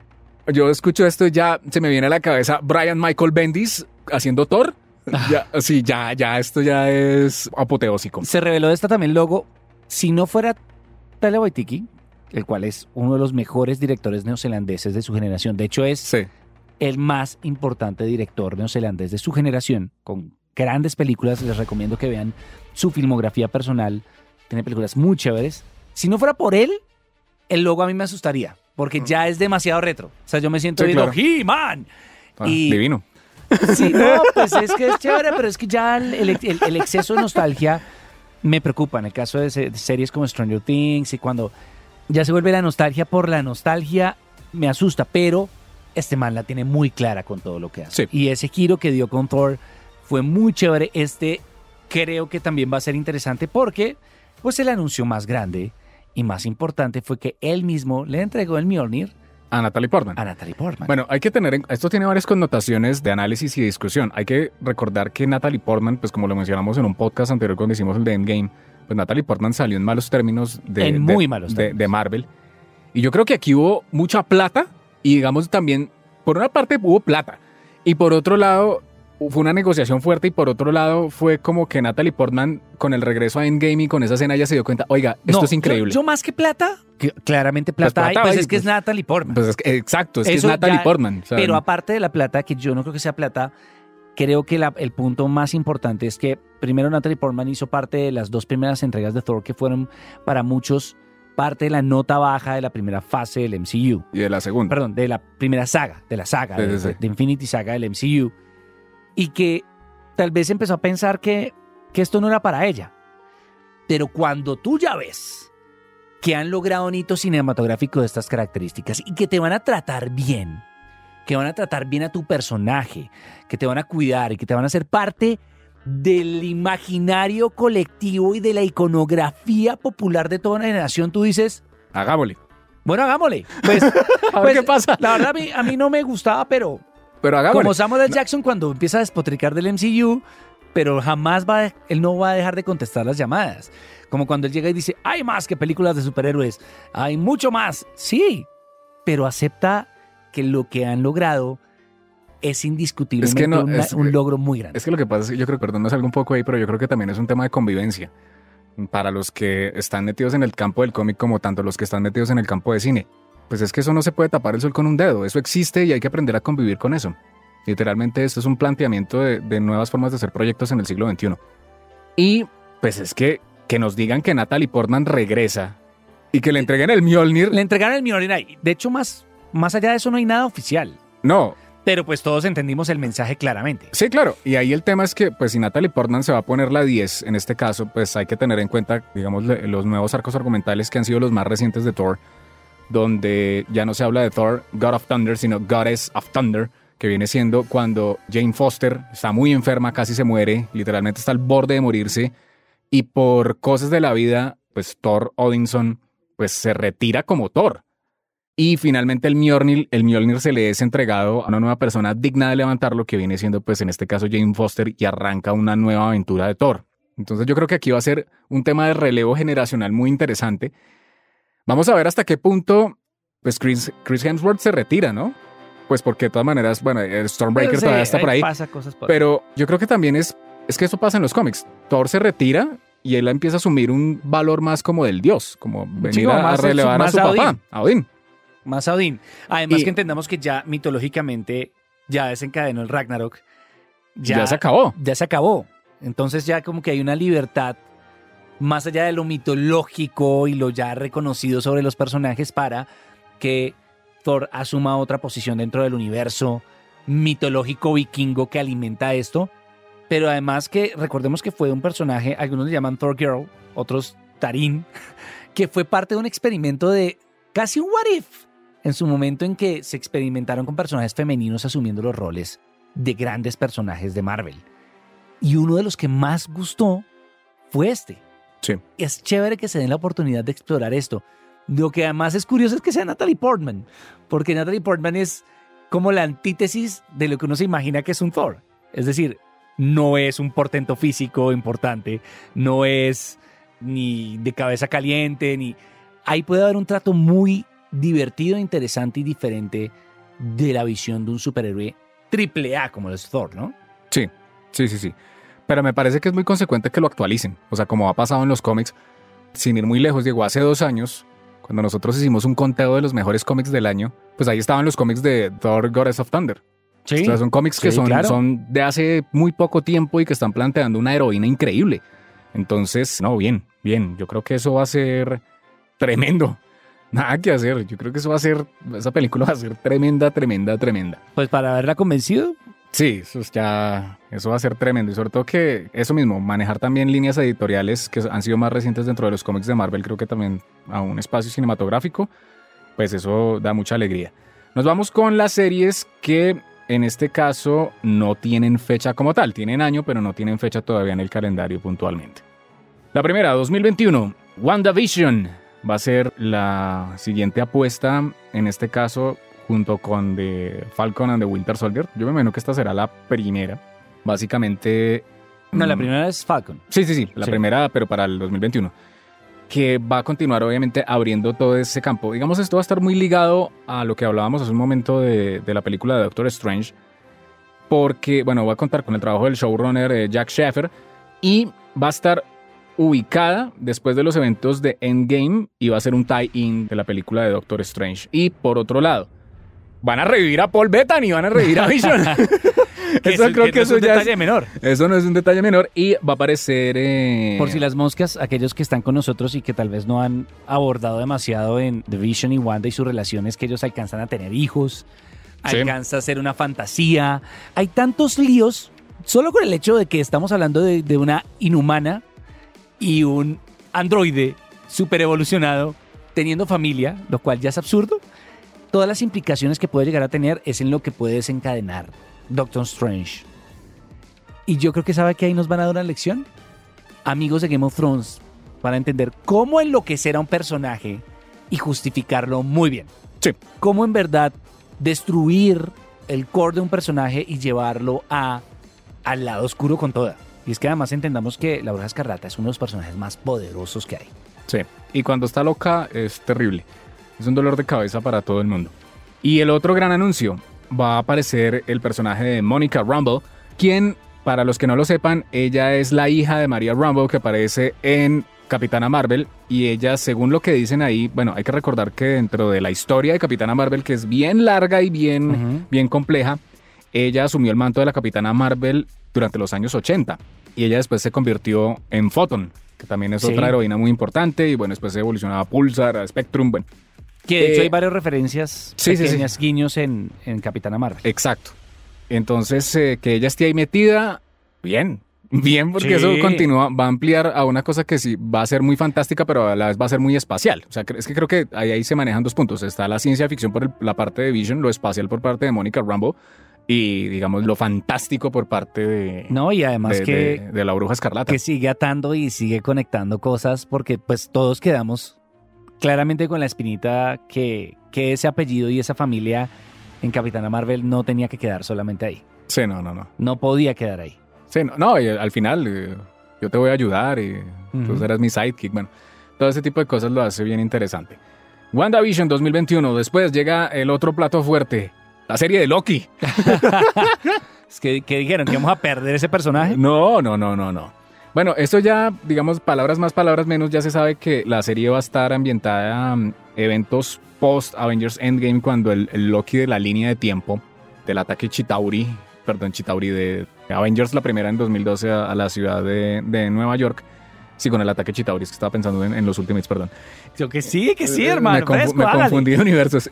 Speaker 2: Yo escucho esto y ya se me viene a la cabeza Brian Michael Bendis haciendo Thor. Ya, sí, ya, ya, esto ya es apoteósico.
Speaker 3: Se reveló de esta también logo. Si no fuera Taika Waititi, el cual es uno de los mejores directores neozelandeses de su generación. De hecho, es
Speaker 2: Sí.
Speaker 3: el más importante director neozelandés de su generación, con grandes películas. Les recomiendo que vean su filmografía personal. Tiene películas muy chéveres. Si no fuera por él, el logo a mí me asustaría, porque ya es demasiado retro. O sea, yo me siento
Speaker 2: Sí,
Speaker 3: viendo
Speaker 2: claro.
Speaker 3: He-Man.
Speaker 2: Ah,
Speaker 3: Y-
Speaker 2: Divino.
Speaker 3: Sí, no, pues es que es chévere, pero es que ya el, el- el- el exceso de nostalgia me preocupa. En el caso de, se- de series como Stranger Things y cuando ya se vuelve la nostalgia por la nostalgia, me asusta, pero este man la tiene muy clara con todo lo que hace.
Speaker 2: Sí.
Speaker 3: Y ese giro que dio con Thor fue muy chévere. Este creo que también va a ser interesante porque pues el anuncio más grande y más importante fue que él mismo le entregó el Mjolnir
Speaker 2: A Natalie Portman.
Speaker 3: a Natalie Portman.
Speaker 2: Bueno, hay que tener, en- esto tiene varias connotaciones de análisis y discusión. Hay que recordar que Natalie Portman, pues como lo mencionamos en un podcast anterior cuando hicimos el de Endgame, pues Natalie Portman salió en malos términos de,
Speaker 3: En
Speaker 2: de-
Speaker 3: muy malos
Speaker 2: de-
Speaker 3: términos.
Speaker 2: de Marvel. Y yo creo que aquí hubo mucha plata y digamos también, por una parte hubo plata y por otro lado fue una negociación fuerte y por otro lado fue como que Natalie Portman con el regreso a Endgame y con esa escena ya se dio cuenta, oiga, esto
Speaker 3: No,
Speaker 2: es increíble.
Speaker 3: Yo, yo más que plata, que claramente
Speaker 2: Pues
Speaker 3: plata, hay,
Speaker 2: plata
Speaker 3: pues
Speaker 2: hay,
Speaker 3: es que es
Speaker 2: pues.
Speaker 3: Natalie Portman.
Speaker 2: Pues es que- exacto, es que es Natalie
Speaker 3: ya-
Speaker 2: Portman. o sea,
Speaker 3: Pero aparte de la plata, que yo no creo que sea plata, creo que la- el punto más importante es que primero Natalie Portman hizo parte de las dos primeras entregas de Thor que fueron para muchos parte de la nota baja de la primera fase del MCU.
Speaker 2: y de la segunda.
Speaker 3: Perdón, de la primera saga, de la saga,
Speaker 2: Sí, sí,
Speaker 3: de Infinity Saga del MCU. Y que tal vez empezó a pensar que, que esto no era para ella. Pero cuando tú ya ves que han logrado un hito cinematográfico de estas características y que te van a tratar bien, que van a tratar bien a tu personaje, que te van a cuidar y que te van a hacer parte del imaginario colectivo y de la iconografía popular de toda una generación, tú dices,
Speaker 2: Hagámosle.
Speaker 3: bueno, hagámosle. Pues,
Speaker 2: A ver
Speaker 3: pues,
Speaker 2: qué pasa.
Speaker 3: La verdad, a mí, a mí no me gustaba, pero
Speaker 2: Pero hagámosle.
Speaker 3: como Samuel L. Jackson cuando empieza a despotricar del MCU, pero jamás va, a- él no va a dejar de contestar las llamadas. Como cuando él llega y dice, hay más que películas de superhéroes, hay mucho más. Sí, pero acepta que lo que han logrado es indiscutiblemente
Speaker 2: no,
Speaker 3: una-
Speaker 2: es-
Speaker 3: un logro muy grande.
Speaker 2: Es que lo que pasa es que yo creo, perdón, me salgo un poco ahí, pero yo creo que también es un tema de convivencia. Para los que están metidos en el campo del cómic como tanto los que están metidos en el campo de cine. Pues es que eso no se puede tapar el sol con un dedo. Eso existe y hay que aprender a convivir con eso. Literalmente esto es un planteamiento de, de nuevas formas de hacer proyectos en el siglo XXI. Y pues es que que nos digan que Natalie Portman regresa y que le entreguen el Mjolnir.
Speaker 3: Le entregaron el Mjolnir ahí. De hecho, más, más allá de eso no hay nada oficial.
Speaker 2: No,
Speaker 3: Pero pues todos entendimos el mensaje claramente.
Speaker 2: Sí, claro. Y ahí el tema es que, pues, si Natalie Portman se va a poner la 10 en este caso, pues hay que tener en cuenta, digamos, los nuevos arcos argumentales que han sido los más recientes de Thor, donde ya no se habla de Thor, God of Thunder, sino Goddess of Thunder, que viene siendo cuando Jane Foster está muy enferma, casi se muere, literalmente está al borde de morirse, y por cosas de la vida, pues Thor Odinson, pues se retira como Thor. Y finalmente el Mjolnir, el Mjolnir se le es entregado a una nueva persona digna de levantarlo, que viene siendo, pues en este caso, Jane Foster, y arranca una nueva aventura de Thor. Entonces yo creo que aquí va a ser un tema de relevo generacional muy interesante. Vamos a ver hasta qué punto pues Chris, Chris Hemsworth se retira, ¿no? Pues porque de todas maneras, bueno, el Stormbreaker
Speaker 3: sí,
Speaker 2: todavía está por ahí.
Speaker 3: Pasa cosas por
Speaker 2: Pero yo creo que también es, es que eso pasa en los cómics. Thor se retira y él empieza a asumir un valor más como del dios, como venir
Speaker 3: como
Speaker 2: a,
Speaker 3: más
Speaker 2: relevar a su papá, a Odín.
Speaker 3: Más a Odín. Además
Speaker 2: Y-
Speaker 3: que entendamos que ya mitológicamente ya desencadenó el Ragnarok.
Speaker 2: Ya, se acabó.
Speaker 3: ya se acabó. Entonces ya como que hay una libertad más allá de lo mitológico y lo ya reconocido sobre los personajes para que Thor asuma otra posición dentro del universo mitológico vikingo que alimenta esto. Pero además que recordemos que fue un personaje, algunos le llaman Thor Girl, otros Tarin, que fue parte de un experimento de casi un what if en su momento en que se experimentaron con personajes femeninos asumiendo los roles de grandes personajes de Marvel. Y uno de los que más gustó fue este.
Speaker 2: Sí.
Speaker 3: Es chévere que se den la oportunidad de explorar esto. Lo que además es curioso es que sea Natalie Portman, porque Natalie Portman es como la antítesis de lo que uno se imagina que es un Thor. Es decir, no es un portento físico importante, no es ni de cabeza caliente, ni... Ahí puede haber un trato muy divertido, interesante y diferente de la visión de un superhéroe triple A como lo es Thor, ¿no?
Speaker 2: Sí, sí, sí, sí. Pero me parece que es muy consecuente que lo actualicen. O sea, como ha pasado en los cómics, sin ir muy lejos, llegó hace dos años, cuando nosotros hicimos un conteo de los mejores cómics del año, pues ahí estaban los cómics de Thor Goddess of Thunder.
Speaker 3: Sí.
Speaker 2: O sea, son cómics que
Speaker 3: Sí,
Speaker 2: son,
Speaker 3: claro.
Speaker 2: son de hace muy poco tiempo y que están planteando una heroína increíble. Entonces, no, bien, bien. Yo creo que eso va a ser tremendo. Nada que hacer. Yo creo que eso va a ser, esa película va a ser tremenda, tremenda, tremenda.
Speaker 3: Pues para haberla convencido,
Speaker 2: Sí, eso es ya, eso va a ser tremendo. Y sobre todo que eso mismo, manejar también líneas editoriales que han sido más recientes dentro de los cómics de Marvel, creo que también a un espacio cinematográfico, pues eso da mucha alegría. Nos vamos con las series que en este caso no tienen fecha como tal, tienen año, pero no tienen fecha todavía en el calendario puntualmente. La primera, 2021, WandaVision va a ser la siguiente apuesta, en este caso junto con The Falcon and the Winter Soldier. Yo me imagino que esta será la primera. Básicamente...
Speaker 3: no, la
Speaker 2: mm,
Speaker 3: primera es Falcon.
Speaker 2: Sí, sí, sí, la
Speaker 3: Sí.
Speaker 2: primera, pero para el 2021. Que va a continuar, obviamente, abriendo todo ese campo. Digamos, esto va a estar muy ligado a lo que hablábamos hace un momento de, de la película de Doctor Strange. Porque, bueno, va a contar con el trabajo del showrunner eh, Jack Sheffer. Y va a estar ubicada después de los eventos de Endgame. Y va a ser un tie-in de la película de Doctor Strange. Y por otro lado, van a revivir a Paul Bettany, van a revivir a Vision. eso
Speaker 3: es-
Speaker 2: creo que
Speaker 3: es
Speaker 2: eso
Speaker 3: un
Speaker 2: ya es-
Speaker 3: detalle menor.
Speaker 2: eso no es un detalle menor y va a aparecer... eh,
Speaker 3: Por si las moscas, aquellos que están con nosotros y que tal vez no han abordado demasiado en The Vision y Wanda y sus relaciones, que ellos alcanzan a tener hijos,
Speaker 2: Sí.
Speaker 3: alcanza a ser una fantasía. Hay tantos líos, solo con el hecho de que estamos hablando de, de una inhumana y un androide super evolucionado teniendo familia, lo cual ya es absurdo. Todas las implicaciones que puede llegar a tener es en lo que puede desencadenar Doctor Strange. Y yo creo que sabe que ahí nos van a dar una lección amigos de Game of Thrones para entender cómo enloquecer a un personaje y justificarlo muy bien.
Speaker 2: Sí.
Speaker 3: Cómo en verdad destruir el core de un personaje y llevarlo a al lado oscuro con toda. Y es que además entendamos que la Bruja Escarlata es uno de los personajes más poderosos que hay.
Speaker 2: Sí, y cuando está loca es terrible. Es un dolor de cabeza para todo el mundo. Y el otro gran anuncio, va a aparecer el personaje de Monica Rumble, quien, para los que no lo sepan, ella es la hija de María Rumble que aparece en Capitana Marvel y ella, según lo que dicen ahí, bueno, hay que recordar que dentro de la historia de Capitana Marvel, que es bien larga y bien, bien compleja, ella asumió el manto de la Capitana Marvel durante los años 80 y ella después se convirtió en Photon, que también es
Speaker 3: Sí.
Speaker 2: otra heroína muy importante y bueno, después se evolucionaba a Pulsar, a Spectrum, bueno,
Speaker 3: Que de
Speaker 2: Eh,
Speaker 3: hecho hay varias referencias,
Speaker 2: sí, sí, sí.
Speaker 3: guiños en, en Capitana Marvel.
Speaker 2: exacto. Entonces, eh, que ella esté ahí metida, bien, bien, porque eso continúa, va a ampliar a una cosa que sí va a ser muy fantástica, pero a la vez va a ser muy espacial. O sea, es que creo que ahí, ahí se manejan dos puntos. Está la ciencia ficción por el- la parte de Vision, lo espacial por parte de Monica Rambo y, digamos, lo fantástico por parte de,
Speaker 3: No, y además
Speaker 2: de,
Speaker 3: que,
Speaker 2: de- de la bruja escarlata.
Speaker 3: que sigue atando y sigue conectando cosas porque pues todos quedamos claramente con la espinita que, que ese apellido y esa familia en Capitana Marvel no tenía que quedar solamente ahí.
Speaker 2: Sí, no, no, no.
Speaker 3: No podía quedar ahí.
Speaker 2: Sí, no, no, y al final, eh, yo te voy a ayudar y tú serás mi sidekick. Bueno, todo ese tipo de cosas lo hace bien interesante. WandaVision 2021, después llega el otro plato fuerte, la serie de Loki.
Speaker 3: Es que, que dijeron que íbamos a perder ese personaje.
Speaker 2: No, no, no, no, no. Bueno, esto ya, digamos, palabras más, palabras menos, ya se sabe que la serie va a estar ambientada a eventos post Avengers Endgame cuando el, el Loki de la línea de tiempo del ataque Chitauri, perdón, Chitauri de Avengers la primera en 2012 a, a la ciudad de, de Nueva York. Sí, con el ataque Chitauri, es que estaba pensando en, en los Ultimates, perdón.
Speaker 3: Yo que sí, que sí,
Speaker 2: Eh,
Speaker 3: hermano.
Speaker 2: Me, confu-
Speaker 3: fresco,
Speaker 2: me
Speaker 3: hágale.
Speaker 2: confundí de universos.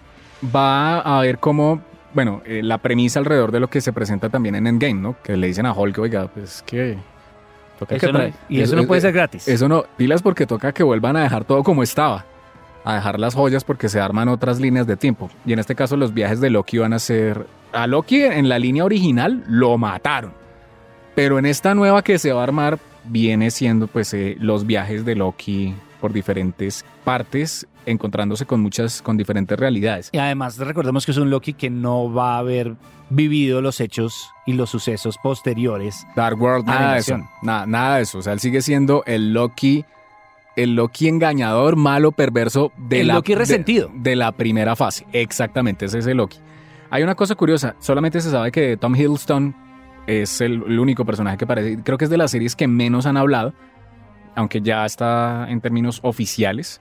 Speaker 2: Va a ver cómo, bueno, eh, la premisa alrededor de lo que se presenta también en Endgame, ¿no? Que le dicen a Hulk, oiga, pues que... toca
Speaker 3: Eso
Speaker 2: que
Speaker 3: no- y eso no puede ser gratis.
Speaker 2: Eso no, pilas porque toca que vuelvan a dejar todo como estaba. A dejar las joyas porque se arman otras líneas de tiempo. Y en este caso los viajes de Loki van a ser... A Loki en la línea original lo mataron. Pero en esta nueva que se va a armar viene siendo pues eh, los viajes de Loki por diferentes partes, encontrándose con muchas, con diferentes realidades.
Speaker 3: Y además recordemos que es un Loki que no va a haber vivido los hechos y los sucesos posteriores.
Speaker 2: Dark World, nada de eso. Nada, nada de eso. O sea, él sigue siendo el Loki, el Loki engañador, malo, perverso de
Speaker 3: El
Speaker 2: la
Speaker 3: Loki resentido.
Speaker 2: De, la primera fase. Exactamente, ese es el Loki. Hay una cosa curiosa, solamente se sabe que Tom Hiddleston es el, el único personaje que aparece. Creo que es de las series que menos han hablado, aunque ya está en términos oficiales.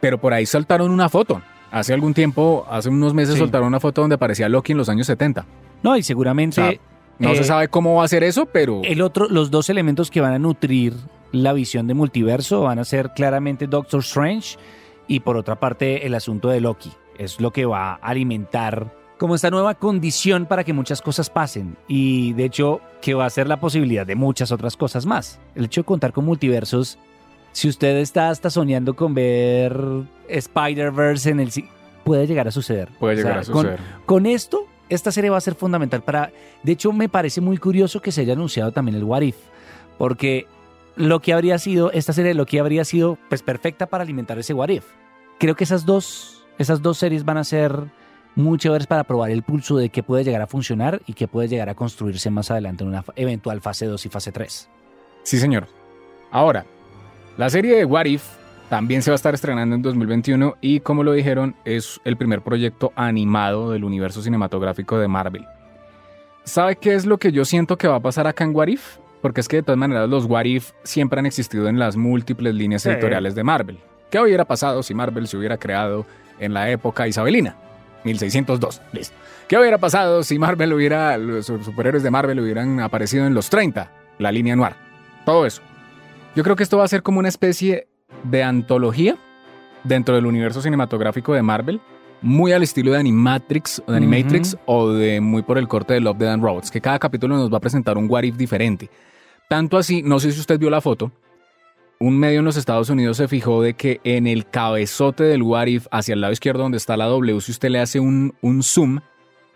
Speaker 2: Pero por ahí soltaron una foto. Hace algún tiempo, hace unos meses
Speaker 3: Sí.
Speaker 2: soltaron una foto donde aparecía Loki en los años 70.
Speaker 3: No, y seguramente
Speaker 2: O sea, No
Speaker 3: Eh,
Speaker 2: se sabe cómo va a ser eso, pero...
Speaker 3: el otro, los dos elementos que van a nutrir la visión de multiverso van a ser claramente Doctor Strange y por otra parte el asunto de Loki. Es lo que va a alimentar como esta nueva condición para que muchas cosas pasen y de hecho que va a ser la posibilidad de muchas otras cosas más. El hecho de contar con multiversos, si usted está hasta soñando con ver Spider-Verse en el... puede llegar a suceder.
Speaker 2: Puede
Speaker 3: O sea,
Speaker 2: llegar a
Speaker 3: con-
Speaker 2: suceder.
Speaker 3: con esto, esta serie va a ser fundamental para... De hecho, me parece muy curioso que se haya anunciado también el What If, porque lo que habría sido, esta serie lo que habría sido pues perfecta para alimentar ese What If. Creo que esas dos, esas dos series van a ser muy chéveres para probar el pulso de qué puede llegar a funcionar y qué puede llegar a construirse más adelante en una eventual fase 2 y fase 3.
Speaker 2: Sí, señor. Ahora, la serie de What If también se va a estar estrenando en 2021 y como lo dijeron, es el primer proyecto animado del universo cinematográfico de Marvel. ¿Sabe qué es lo que yo siento que va a pasar acá en What If? Porque es que de todas maneras los What If siempre han existido en las múltiples líneas
Speaker 3: Sí.
Speaker 2: editoriales de Marvel. ¿Qué hubiera pasado si Marvel se hubiera creado en la época isabelina? 1602, listo. ¿Qué hubiera pasado si Marvel hubiera, los superhéroes de Marvel hubieran aparecido en los 30? La línea noir. Todo eso. Yo creo que esto va a ser como una especie de antología dentro del universo cinematográfico de Marvel, muy al estilo de Animatrix o de Animatrix o de muy por el corte de Love, Dead and Robots, que cada capítulo nos va a presentar un what if diferente. Tanto así, no sé si usted vio la foto, un medio en los Estados Unidos se fijó de que en el cabezote del what if, hacia el lado izquierdo donde está la W, si usted le hace un, un zoom,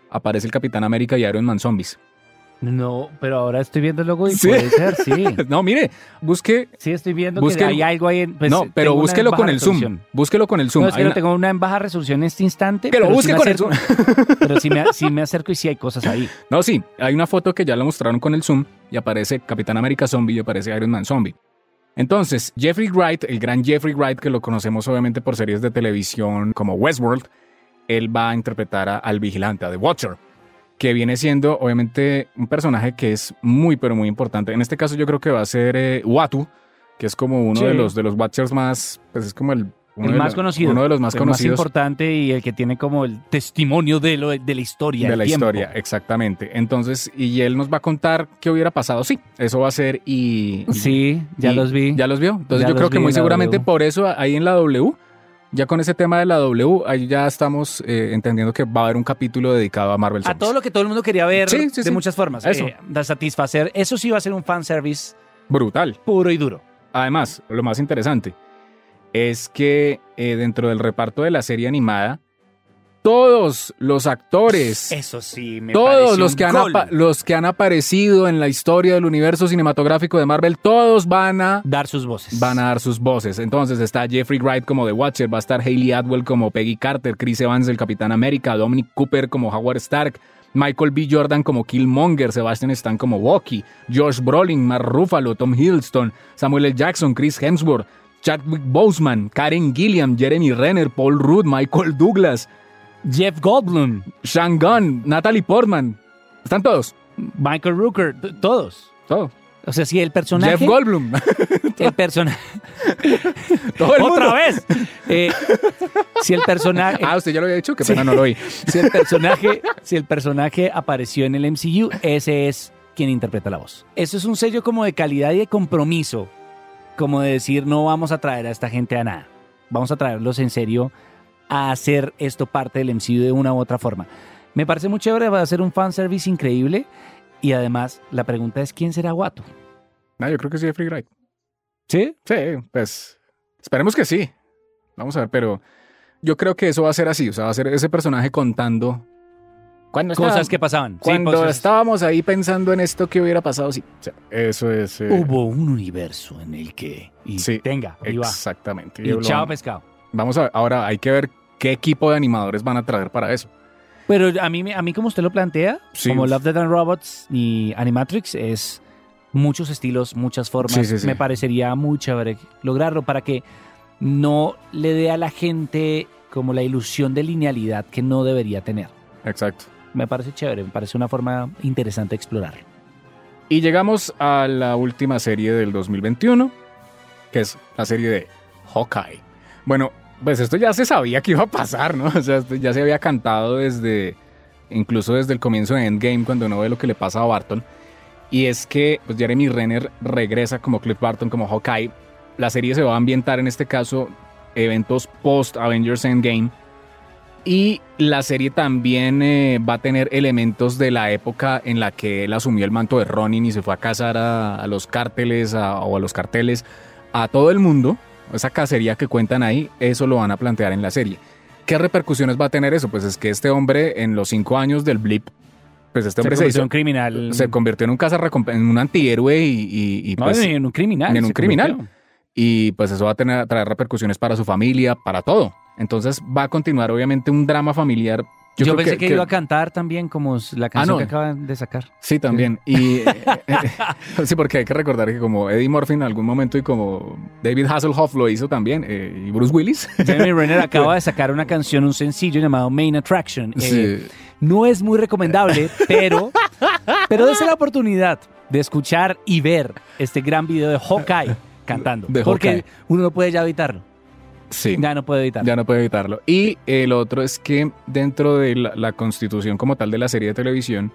Speaker 2: aparece el Capitán América y Iron Man Zombies.
Speaker 3: No, pero ahora estoy viendo el logo y
Speaker 2: Sí.
Speaker 3: puede ser, sí.
Speaker 2: No, mire, busque
Speaker 3: Sí, estoy viendo
Speaker 2: Busque-
Speaker 3: que hay algo ahí. en- pues,
Speaker 2: no, pero búsquelo con el zoom. Búsquelo con el zoom.
Speaker 3: No, es que
Speaker 2: una-
Speaker 3: tengo una en baja resolución en este instante.
Speaker 2: Lo
Speaker 3: pero
Speaker 2: busque con el
Speaker 3: acerco- Pero sí me, sí me acerco y sí hay cosas ahí.
Speaker 2: No, sí, hay una foto que ya la mostraron con el zoom y aparece Capitán América Zombie y aparece Iron Man Zombie. Entonces, Jeffrey Wright, el gran Jeffrey Wright, que lo conocemos obviamente por series de televisión como Westworld, él va a interpretar a- al vigilante, a The Watcher, que viene siendo obviamente un personaje que es muy, pero muy importante. En este caso yo creo que va a ser eh, Watu, que es como uno
Speaker 3: Sí.
Speaker 2: de, los, de los Watchers más, pues es como el... uno
Speaker 3: el
Speaker 2: de
Speaker 3: más
Speaker 2: los-
Speaker 3: conocido.
Speaker 2: Uno de los más
Speaker 3: el
Speaker 2: conocidos.
Speaker 3: más importante y el que tiene como el testimonio de, lo, de la historia.
Speaker 2: de
Speaker 3: el
Speaker 2: la
Speaker 3: tiempo.
Speaker 2: historia, exactamente. Entonces, y él nos va a contar qué hubiera pasado. Sí, eso va a ser y...
Speaker 3: Sí, ya
Speaker 2: y-
Speaker 3: los vi.
Speaker 2: ¿Ya los vio? Entonces
Speaker 3: Ya
Speaker 2: yo creo que muy seguramente
Speaker 3: W.
Speaker 2: por eso ahí en la W, ya con ese tema de la W, ahí ya estamos eh, entendiendo que va a haber un capítulo dedicado a Marvel
Speaker 3: A
Speaker 2: Zombies.
Speaker 3: todo lo que todo el mundo quería ver
Speaker 2: Sí, sí,
Speaker 3: de
Speaker 2: sí.
Speaker 3: muchas formas.
Speaker 2: Eso.
Speaker 3: Eh, de satisfacer. Eso sí va a ser un fanservice
Speaker 2: Brutal.
Speaker 3: puro y duro.
Speaker 2: Además, lo más interesante es que eh, dentro del reparto de la serie animada, todos los actores...
Speaker 3: Eso sí, me
Speaker 2: Todos los que, han
Speaker 3: gol.
Speaker 2: los que han aparecido en la historia del universo cinematográfico de Marvel, todos van a
Speaker 3: dar sus voces.
Speaker 2: van a dar sus voces. Entonces está Jeffrey Wright como The Watcher, va a estar Hayley Atwell como Peggy Carter, Chris Evans el Capitán América, Dominic Cooper como Howard Stark, Michael B. Jordan como Killmonger, Sebastian Stan como Bucky, Josh Brolin, Mark Ruffalo, Tom Hiddleston, Samuel L. Jackson, Chris Hemsworth, Chadwick Boseman, Karen Gilliam, Jeremy Renner, Paul Rudd, Michael Douglas,
Speaker 3: Jeff Goldblum,
Speaker 2: Sean Gunn, Natalie Portman. Están todos.
Speaker 3: Michael Rooker, todos.
Speaker 2: Todo.
Speaker 3: O sea, si el personaje...
Speaker 2: Jeff Goldblum.
Speaker 3: El personaje... ¡Otra vez! Eh, si el personaje...
Speaker 2: Ah, usted ya lo había dicho, qué pena no lo oí.
Speaker 3: si el personaje, si el personaje apareció en el MCU, ese es quien interpreta la voz. Eso es un sello como de calidad y de compromiso, como de decir no vamos a traer a esta gente a nada, vamos a traerlos en serio a hacer esto parte del MCU de una u otra forma. Me parece muy chévere, va a ser un fanservice increíble y además la pregunta es quién será Guato.
Speaker 2: No, yo creo que sí, Jeffrey Wright.
Speaker 3: ¿Sí?
Speaker 2: Sí, pues esperemos que sí. Vamos a ver, pero yo creo que eso va a ser así. O sea, va a ser ese personaje contando cuando
Speaker 3: Cosas que pasaban. Sí,
Speaker 2: Cuando estábamos ahí pensando en esto que hubiera pasado, sí. O sea, eso es. eh,
Speaker 3: Hubo un universo en el que... Y
Speaker 2: Sí,
Speaker 3: tenga, y va.
Speaker 2: Exactamente.
Speaker 3: Y chao
Speaker 2: vamos-
Speaker 3: pescado.
Speaker 2: Vamos a ver. Ahora hay que ver qué equipo de animadores van a traer para eso.
Speaker 3: Pero a mí, me- a mí como usted lo plantea,
Speaker 2: Sí.
Speaker 3: como Love, Death and Robots y Animatrix, es muchos estilos, muchas formas.
Speaker 2: Sí, sí, sí.
Speaker 3: Me parecería muy chévere lograrlo para que no le dé a la gente como la ilusión de linealidad que no debería tener.
Speaker 2: Exacto.
Speaker 3: Me parece chévere, me parece una forma interesante de explorarlo.
Speaker 2: Y llegamos a la última serie del 2021, que es la serie de Hawkeye. Bueno, pues esto ya se sabía que iba a pasar, ¿no? O sea, esto ya se había cantado desde, incluso desde el comienzo de Endgame, cuando uno ve lo que le pasa a Barton. Y es que pues, Jeremy Renner regresa como Cliff Barton, como Hawkeye. La serie se va a ambientar, en este caso, eventos post-Avengers Endgame. Y la serie también eh, va a tener elementos de la época en la que él asumió el manto de Ronin y se fue a cazar a, a los cárteles a- o a los carteles, a todo el mundo. Esa cacería que cuentan ahí, eso lo van a plantear en la serie. ¿Qué repercusiones va a tener eso? Pues es que este hombre, en los cinco años del blip, pues este hombre se,
Speaker 3: convirtió
Speaker 2: hizo,
Speaker 3: en criminal.
Speaker 2: se convirtió en un cazarrecomp- en un antihéroe y, y- y,
Speaker 3: no,
Speaker 2: pues,
Speaker 3: en un criminal.
Speaker 2: en un criminal.
Speaker 3: convirtió.
Speaker 2: y pues eso va a tener, traer repercusiones para su familia, para todo. Entonces va a continuar obviamente un drama familiar.
Speaker 3: Yo, pensé que, iba a cantar también como la canción
Speaker 2: no.
Speaker 3: que acaban de sacar.
Speaker 2: Sí, también. Y eh, eh, sí, porque hay que recordar que como Eddie Murphy en algún momento y como David Hasselhoff lo hizo también, eh, y Bruce Willis.
Speaker 3: Jeremy Renner acaba de sacar una canción, un sencillo llamado Main Attraction. Eh,
Speaker 2: Sí.
Speaker 3: No es muy recomendable, pero, pero dése la oportunidad de escuchar y ver este gran video de Hawkeye cantando.
Speaker 2: De
Speaker 3: porque
Speaker 2: Hawkeye.
Speaker 3: uno no puede ya evitarlo.
Speaker 2: Sí.
Speaker 3: Ya no puede evitarlo.
Speaker 2: Ya no puede evitarlo. Y el otro es que dentro de la, la constitución como tal de la serie de televisión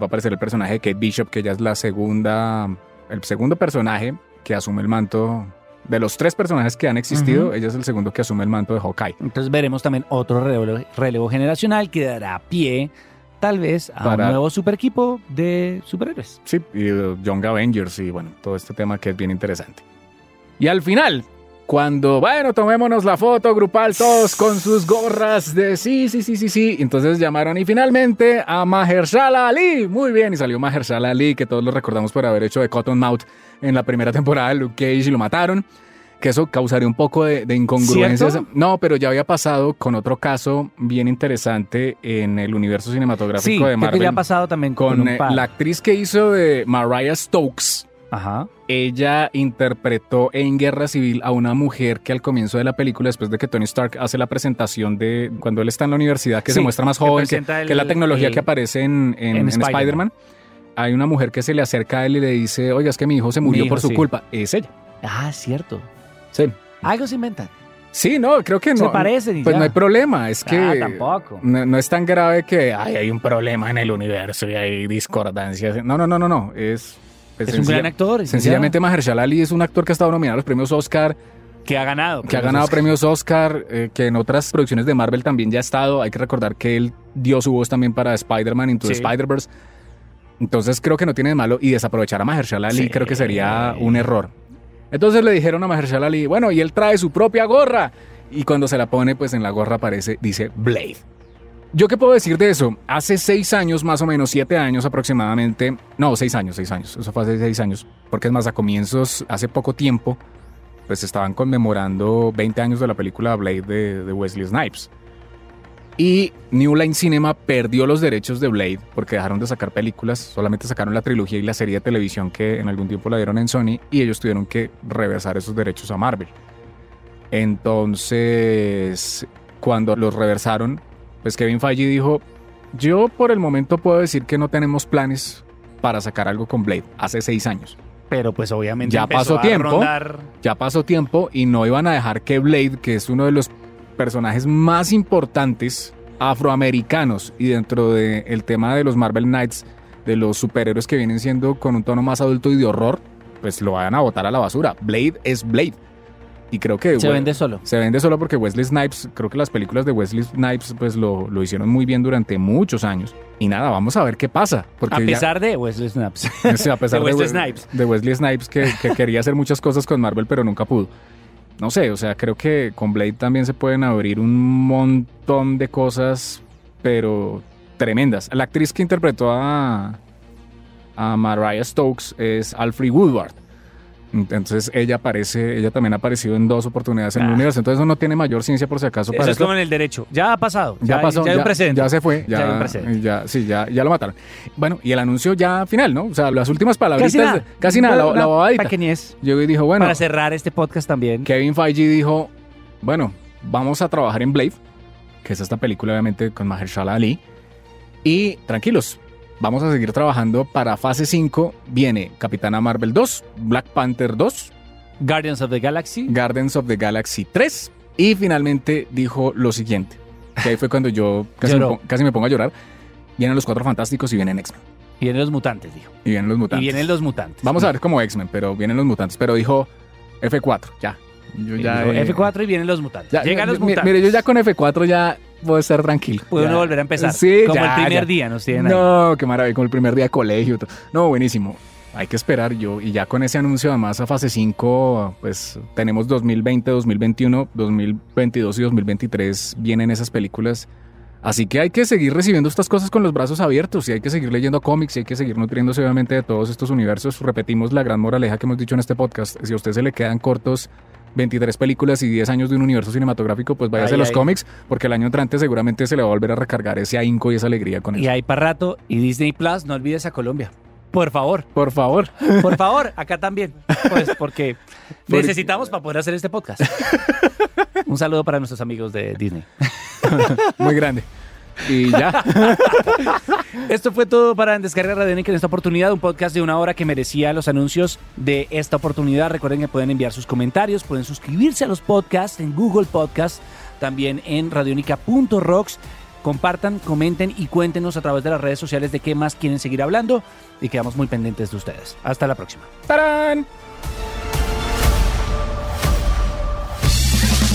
Speaker 2: va a aparecer el personaje de Kate Bishop, que ella es la segunda, el segundo personaje que asume el manto. De los tres personajes que han existido,
Speaker 3: Ujú.
Speaker 2: ella es el segundo que asume el manto de Hawkeye.
Speaker 3: Entonces veremos también otro relevo, relevo generacional que dará pie tal vez a
Speaker 2: Para-
Speaker 3: un nuevo super equipo de superhéroes.
Speaker 2: Sí, y uh, Young Avengers y bueno, todo este tema que es bien interesante. Y al final, cuando, bueno, tomémonos la foto grupal todos con sus gorras de sí, sí, sí, sí, sí, entonces llamaron y finalmente a Mahershala Ali. Muy bien, y salió Mahershala Ali, que todos lo recordamos por haber hecho de Cottonmouth en la primera temporada de Luke Cage y lo mataron. Que eso causaría un poco de, de incongruencias.
Speaker 3: ¿Cierto?
Speaker 2: No, pero ya había pasado con otro caso bien interesante en el universo cinematográfico
Speaker 3: Sí,
Speaker 2: de Marvel
Speaker 3: ya ha pasado también con,
Speaker 2: con
Speaker 3: un
Speaker 2: eh,
Speaker 3: par.
Speaker 2: la actriz que hizo de Mariah Stokes.
Speaker 3: Ajá.
Speaker 2: Ella interpretó en Guerra Civil a una mujer que al comienzo de la película, después de que Tony Stark hace la presentación de cuando él está en la universidad, que
Speaker 3: Sí,
Speaker 2: se muestra más
Speaker 3: que
Speaker 2: joven, que,
Speaker 3: presenta el-
Speaker 2: que es la tecnología
Speaker 3: el-
Speaker 2: que aparece en, en-
Speaker 3: en
Speaker 2: en
Speaker 3: Spider-Man.
Speaker 2: Hay una mujer que se le acerca a él y le dice, oiga, es que mi hijo se murió
Speaker 3: hijo,
Speaker 2: por su
Speaker 3: sí.
Speaker 2: culpa. Es ella.
Speaker 3: Ah, cierto.
Speaker 2: Sí.
Speaker 3: Algo se inventan.
Speaker 2: Sí, no, creo que no.
Speaker 3: se parecen y
Speaker 2: Pues
Speaker 3: ya.
Speaker 2: no hay problema, es que...
Speaker 3: Ah, tampoco.
Speaker 2: No, no es tan grave que "Ay, hay un problema en el universo y hay discordancias. No, no, no, no, no. Es, pues,
Speaker 3: Es un gran actor.
Speaker 2: Sencillamente Mahershala Ali es un actor que ha estado nominado a los premios Oscar,
Speaker 3: que ha ganado.
Speaker 2: que ha ganado premios Oscar, eh, que en otras producciones de Marvel también ya ha estado. Hay que recordar que él dio su voz también para Spider-Man Into the. Spider-Verse. Entonces creo que no tiene de malo y desaprovechar a Mahershala Ali
Speaker 3: Sí.
Speaker 2: creo que sería un error. Entonces le dijeron a Mahershala Ali, bueno, y él trae su propia gorra. Y cuando se la pone, pues en la gorra aparece, dice Blade. ¿Yo qué puedo decir de eso? Hace seis años, más o menos, siete años aproximadamente, no, seis años, seis años, eso fue hace seis años, porque es más, a comienzos, hace poco tiempo, pues estaban conmemorando 20 años de la película Blade de, de Wesley Snipes. Y New Line Cinema perdió los derechos de Blade porque dejaron de sacar películas, solamente sacaron la trilogía y la serie de televisión que en algún tiempo la dieron en Sony y ellos tuvieron que reversar esos derechos a Marvel. Entonces, cuando los reversaron, pues Kevin Feige dijo, yo por el momento puedo decir que no tenemos planes para sacar algo con Blade hace seis años.
Speaker 3: Pero pues obviamente
Speaker 2: Ya pasó tiempo.
Speaker 3: rondar-
Speaker 2: Ya pasó tiempo y no iban a dejar que Blade, que es uno de los personajes más importantes afroamericanos y dentro del tema de los Marvel Knights, de los superhéroes que vienen siendo con un tono más adulto y de horror, pues lo vayan a botar a la basura. Blade es Blade. Y creo que...
Speaker 3: Se vende solo.
Speaker 2: Se vende solo porque Wesley Snipes, creo que las películas de Wesley Snipes pues lo, lo hicieron muy bien durante muchos años. Y nada, vamos a ver qué pasa. Porque
Speaker 3: A
Speaker 2: ya-
Speaker 3: pesar de Wesley Snipes.
Speaker 2: Sí, a pesar
Speaker 3: de Wesley
Speaker 2: We-
Speaker 3: Snipes.
Speaker 2: de Wesley Snipes que, que quería hacer muchas cosas con Marvel pero nunca pudo. No sé, o sea, creo que con Blade también se pueden abrir un montón de cosas, pero tremendas. La actriz que interpretó a, a Mariah Stokes es Alfred Woodward. Entonces ella aparece, ella también ha aparecido en dos oportunidades en el
Speaker 3: Ah.
Speaker 2: universo. Entonces eso no tiene mayor ciencia por si acaso
Speaker 3: Eso
Speaker 2: para
Speaker 3: es como en el derecho. Ya ha pasado.
Speaker 2: Ya, pasó,
Speaker 3: Ya, hay un precedente.
Speaker 2: ya se fue,
Speaker 3: Ya hay un
Speaker 2: ya,
Speaker 3: precedente.
Speaker 2: ya, sí, ya, ya lo mataron. Bueno, y el anuncio ya final, ¿no? O sea, las últimas palabritas,
Speaker 3: Casi nada.
Speaker 2: casi nada, la, la bobadita. Llegó y dijo, bueno,
Speaker 3: Para cerrar este podcast también.
Speaker 2: Kevin Feige dijo, bueno, vamos a trabajar en Blade, que es esta película obviamente con Mahershala Ali, y tranquilos, vamos a seguir trabajando para fase 5, viene Capitana Marvel 2, Black Panther 2,
Speaker 3: Guardians of the Galaxy.
Speaker 2: Guardians of the Galaxy 3, y finalmente dijo lo siguiente, que ahí fue cuando yo casi, me, casi pongo a llorar, vienen los Cuatro Fantásticos y vienen X-Men,
Speaker 3: Y vienen los mutantes, dijo.
Speaker 2: y vienen los
Speaker 3: Y
Speaker 2: mutantes.
Speaker 3: vienen los mutantes.
Speaker 2: Vamos a ver como X-Men, pero vienen los mutantes, pero dijo F4, ya. Yo
Speaker 3: Y
Speaker 2: ya,
Speaker 3: dijo,
Speaker 2: eh,
Speaker 3: F4 y vienen los mutantes.
Speaker 2: Ya,
Speaker 3: Llegan los mutantes.
Speaker 2: Mire, yo ya con F4 ya puedo estar tranquilo.
Speaker 3: Puede uno volver a empezar.
Speaker 2: Sí,
Speaker 3: Como
Speaker 2: ya,
Speaker 3: el primer
Speaker 2: ya.
Speaker 3: día nos tienen ahí.
Speaker 2: No, qué maravilla, como el primer día de colegio. No, buenísimo. Hay que esperar yo. Y ya con ese anuncio, además, a fase 5, pues tenemos 2020, 2021, 2022 y 2023 vienen esas películas. Así que hay que seguir recibiendo estas cosas con los brazos abiertos y hay que seguir leyendo cómics y hay que seguir nutriéndose obviamente de todos estos universos. Repetimos la gran moraleja que hemos dicho en este podcast. Si a usted se le quedan cortos 23 películas y 10 años de un universo cinematográfico, pues váyase
Speaker 3: Ay,
Speaker 2: a los
Speaker 3: ay.
Speaker 2: cómics porque el año entrante seguramente se le va a volver a recargar ese ahínco y esa alegría con
Speaker 3: Y
Speaker 2: eso.
Speaker 3: hay para rato. Y Disney Plus, no olvides a Colombia. Por favor,
Speaker 2: Por favor.
Speaker 3: por favor, acá también. Pues
Speaker 2: Porque-
Speaker 3: necesitamos para poder hacer este podcast. Un saludo para nuestros amigos de Disney.
Speaker 2: Muy grande. Y ya.
Speaker 3: Esto fue todo para En Descarga Radiónica en esta oportunidad, un podcast de una hora que merecía los anuncios de esta oportunidad. Recuerden que pueden enviar sus comentarios, pueden suscribirse a los podcasts en Google Podcast, también en radionica.rocks. Compartan, comenten y cuéntenos a través de las redes sociales de qué más quieren seguir hablando y quedamos muy pendientes de ustedes. Hasta la próxima.
Speaker 2: ¡Tarán!